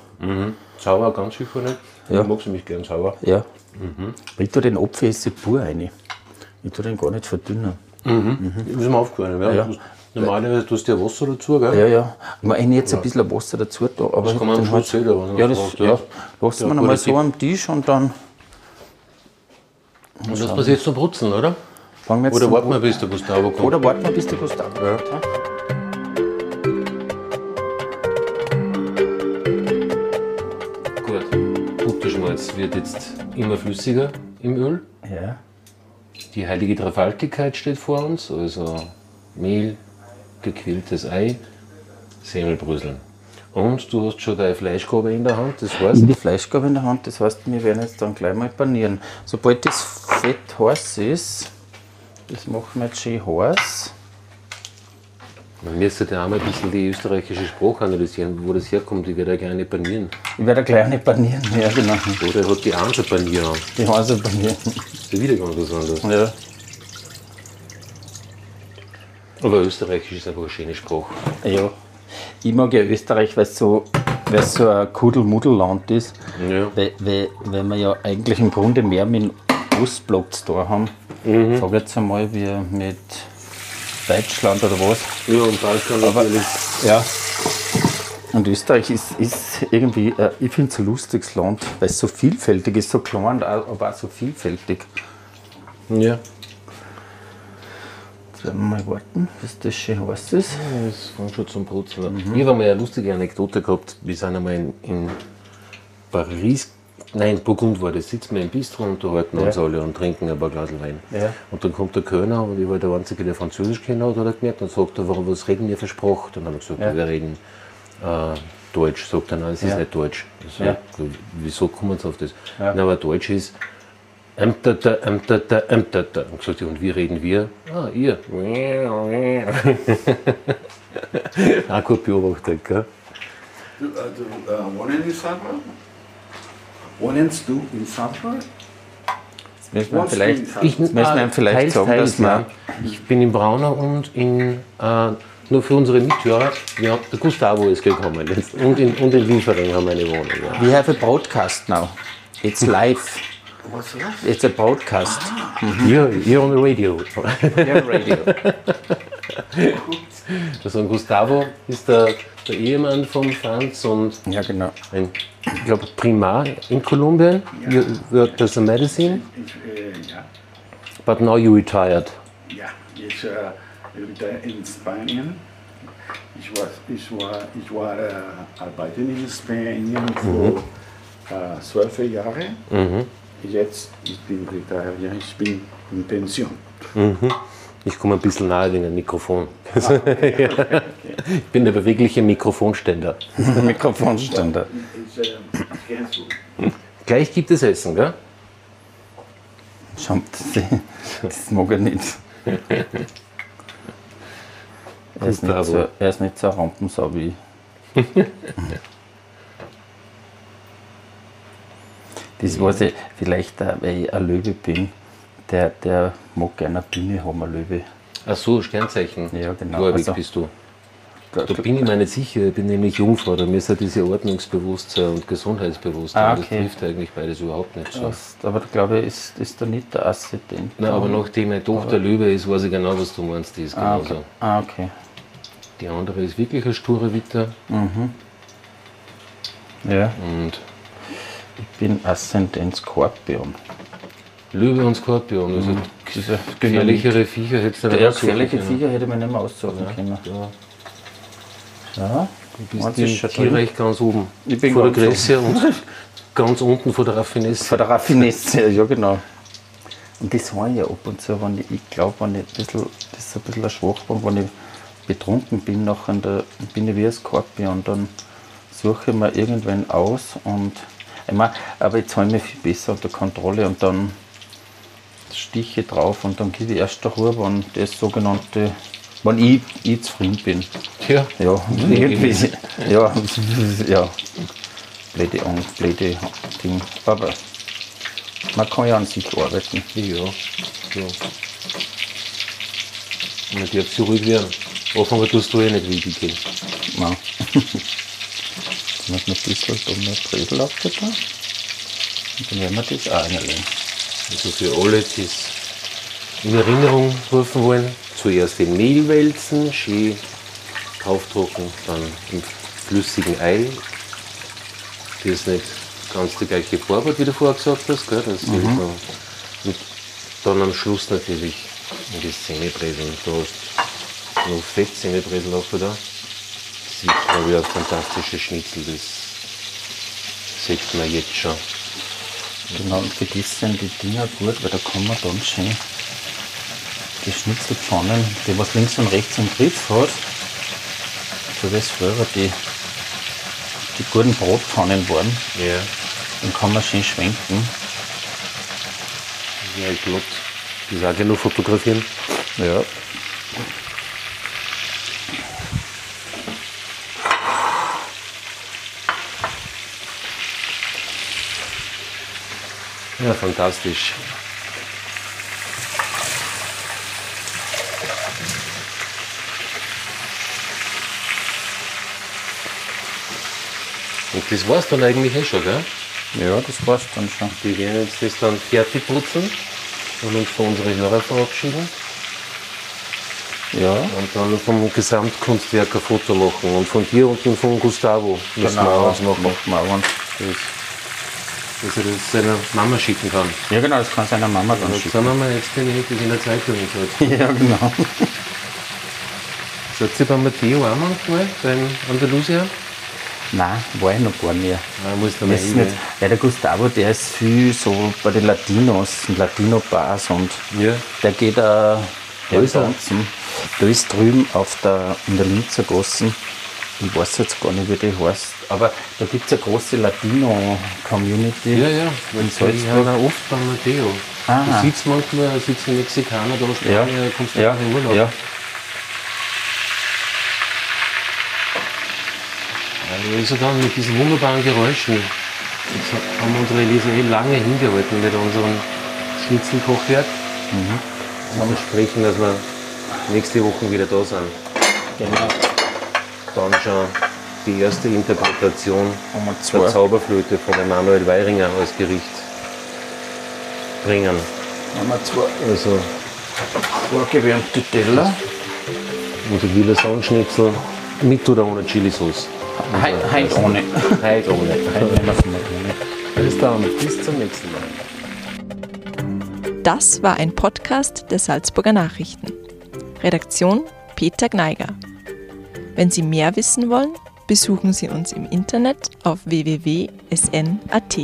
Sauer ganz sicher nicht. Ja. Ich mag nämlich gern sauer. Ja. Mhm. Ich tue den Apfel jetzt pur rein. Ich tue den gar nicht verdünnen. Das ist mir aufgefallen. Ja. Ja. Normalerweise tust du ja Wasser dazu, gell? Ja, ja. Ich meine jetzt ein bisschen Wasser dazu da, aber Das kann man sehen, wenn man Ja, was das braucht, ja. ja. lassen Ja, wir noch guter mal so am Tisch und dann Und das passiert zum Brutzeln, oder? fangen wir jetzt Oder warten wir, bis der Gustavo kommt? Oder warten wir, bis der Gustav kommt. Ja. Gut. Butterschmalz wird jetzt immer flüssiger im Öl. ja. Die heilige Dreifaltigkeit steht vor uns, also Mehl, gequilltes Ei, Semmelbröseln. Und du hast schon deine Fleischgabe in der Hand, das heißt, die Fleischgabe in der Hand. Das heißt, wir werden jetzt dann gleich mal panieren. Sobald das Fett heiß ist, das machen wir jetzt schön heiß. Man müsste ja auch mal ein bisschen die österreichische Sprache analysieren, wo das herkommt. Ich werde ja gerne panieren. Ich werde gleich eine panieren. Ja, genau. Oder hat die Anse Panier an? Die panieren. Das ist ja wieder ganz was anderes. Ja. Aber Österreichisch ist einfach eine schöne Sprache. ja. Ich mag ja Österreich, weil es so, weil es so ein Kuddelmuddelland ist. Ja. Weil, weil, weil wir ja eigentlich im Grunde mehr mit dem Ostblock zu tun haben. Mhm. Sag jetzt einmal, wie mit Deutschland oder was. Ja, und Balkan Aber- natürlich. Ja. Und Österreich ist, ist irgendwie, äh, ich finde es ein lustiges Land, weil es so vielfältig ist, so klein, aber auch so vielfältig. Ja. Jetzt mal warten, bis das schön heiß ist. Das fängt schon zum Brutzeln an. Ich habe mal eine lustige Anekdote gehabt. Wir sind einmal in, in Paris, nein, Burgund war das, sitzen wir im Bistro und da halten uns alle und trinken ein paar Glas Wein. Ja. Und dann kommt der Kölner und ich war der Einzige, der Französisch kennen hat, hat er gemerkt und sagt er, warum, was reden wir für Sprache? Dann haben wir gesagt, Ja. wir reden äh, Deutsch. Sagt er, nein, es ist Ja. nicht Deutsch. Ich sag, Ja. Wieso kommen sie auf das? Ja. Na, aber Deutsch ist Ämtata, Ämtata, Ämtata. Und gesagt, ja, und wie reden wir? Ah, ihr. (laughs) Auch gut beobachtet, gell? Du, äh, du äh, Wohnst du in Sandra? Jetzt vielleicht, müssen wir ihm vielleicht teils, sagen, teils, dass wir. ja. Ich bin in Braunau und in, äh, nur für unsere Mithörer, ja, der Gustavo ist gekommen. Jetzt, und, in, und in Liefering haben wir eine Wohnung. Ja. We have a broadcast now. It's live. What's that? It's a broadcast. You're, you're on the radio. Yeah, radio. (laughs) (laughs) Also Gustavo ist der, der Ehemann von Franz und Ja, genau. ein, ich glaube, Primar in Kolumbien. You worked as a medicine, Ich, äh, ja, but now you retired. ja, ich äh, wieder in Spanien. Ich war, ich war, ich war äh, arbeiten in Spanien vor äh, zwölf Jahre. Jetzt ich bin retired, ja, ich bin in Pension. Ich komme ein bisschen nahe wegen dem Mikrofon. (laughs) Ich bin der bewegliche Mikrofonständer. (laughs) Mikrofonständer. Gleich gibt es Essen, gell? Schaut, das, mag er nicht. (laughs) Er ist nicht, so, er ist nicht so Rampensau wie ich. Das weiß ich, vielleicht, äh, weil ich ein Löwe bin, der, der mag gerne eine Bühne haben, ein Löwe. Ach so, Sternzeichen. Ja, genau. Gläubig Also- bist du. Da bin ich mir nicht sicher, ich bin nämlich Jungfrau, da mir ist ja diese Ordnungsbewusstsein und Gesundheitsbewusstsein. Ah, Das okay. trifft eigentlich beides überhaupt nicht so. Das, aber da glaube ich, ist, ist da nicht der Aszendent. Nein, aber nachdem meine Tochter Löwe ist, weiß ich genau, was du meinst. Die ist ah, genauso. okay. ah, okay. Die andere ist wirklich eine sture Witter Ja, und ich bin Aszendent Skorpion. Löwe und Skorpion. Also Diese gefährlichere Viecher hättest du nicht Ja, gefährliche. Viecher hätte man nicht mehr aussuchen können. Ja, Ja, du bist im. Tierreich ganz oben. Ich bin vor der Größe und ganz unten vor der Raffinesse. Von der Raffinesse, ja genau. Und das habe ich ja ab und zu, wenn ich, ich glaube, wenn ich ein bisschen, das ist ein bisschen ein Schwachpunkt, wenn ich betrunken bin, nachher der, bin ich wie ein Skorpion, dann suche ich mir irgendwen aus und ich mein, aber jetzt habe ich mich viel besser unter Kontrolle und dann stiche ich drauf und dann gebe ich erst der Ruhe, wenn das sogenannte, wenn ich, ich zufrieden bin. Ja, Ja, (laughs) irgendwie. Ja, ja. Blöde Angst, blöde Ding. Aber man kann ja an sich arbeiten. ja. ja. Man darf so ruhig werden. Anfangen tust du eh nicht wie die gehen. Nein. (laughs) Jetzt muss man ein bisschen da mehr Bredel auf da. Und dann werden wir das auch reinlegen. Also für alle, die es in Erinnerung rufen wollen, zuerst den Mehl wälzen, schön draufdrucken, dann im flüssigen Ei, das nicht ganz die gleiche Farbe hat, wie du vorher gesagt hast, gell? Das mhm. Und dann am Schluss natürlich in die Semibreseln. Du hast noch fett Semibresel auch da. Das wird, glaube ich, ein fantastisches Schnitzel, das sieht man jetzt schon. Genau, und für das sind die Dinger gut, weil da kann man dann schön die Schnitzelpfannen, die was links und rechts im Griff hat, so wie es früher die, die guten Brotpfannen waren, Ja. dann kann man schön schwenken. Ja, ich glaube, die sage nur fotografieren. Ja. Ja, fantastisch. Und das war's dann eigentlich eh schon, gell? Ja, das war's dann schon. Wir werden jetzt das dann fertig putzen und uns von unseren Hörer verabschieden Ja, und dann vom Gesamtkunstwerk ein Foto machen und von dir und von Gustavo müssen wir auch was machen, auch eins. Dass er das seiner Mama schicken kann. Ja, genau, das kann seiner Mama dann schicken. sind wir jetzt nämlich das in der Zeitung gesagt. (laughs) Ja, genau. Schaut sie beim Matteo auch manchmal, beim Andalusia? Nein, war ich noch gar nicht. Ah, muss da mal ist nicht, weil der Gustavo, der ist viel so bei den Latinos, in Latino-Bars und Ja. der geht Wo der ist. Da ist drüben auf der, in der Linzer Gassen, ich weiß jetzt gar nicht, wie die heißt, aber da gibt es eine große Latino-Community. Ja, ja, In in Salzburg. Auch oft beim Matteo. Ah. Du siehst manchmal, da sitzen Mexikaner da, Ja, Spanier, kommst du ja, in den Urlaub. ja. Also dann mit diesen wunderbaren Geräuschen. Jetzt haben wir unsere Elisa eh lange hingehalten mit unserem Schnitzelkochwerk. Mhm. Wir versprechen, dass wir nächste Woche wieder da sind. Genau. Dann schon die erste Interpretation der. Zauberflöte von Emanuel Weiringer als Gericht bringen. Wir zwei Also vorgewärmte Teller. unser Villa-Schnitzel mit oder ohne Chili-Sauce. Heute ohne. (laughs) Heute ohne. Heute ohne. Bis dann, bis zum nächsten Mal. Das war ein Podcast der Salzburger Nachrichten. Redaktion Peter Gneiger. Wenn Sie mehr wissen wollen, besuchen Sie uns im Internet auf www.sn.at.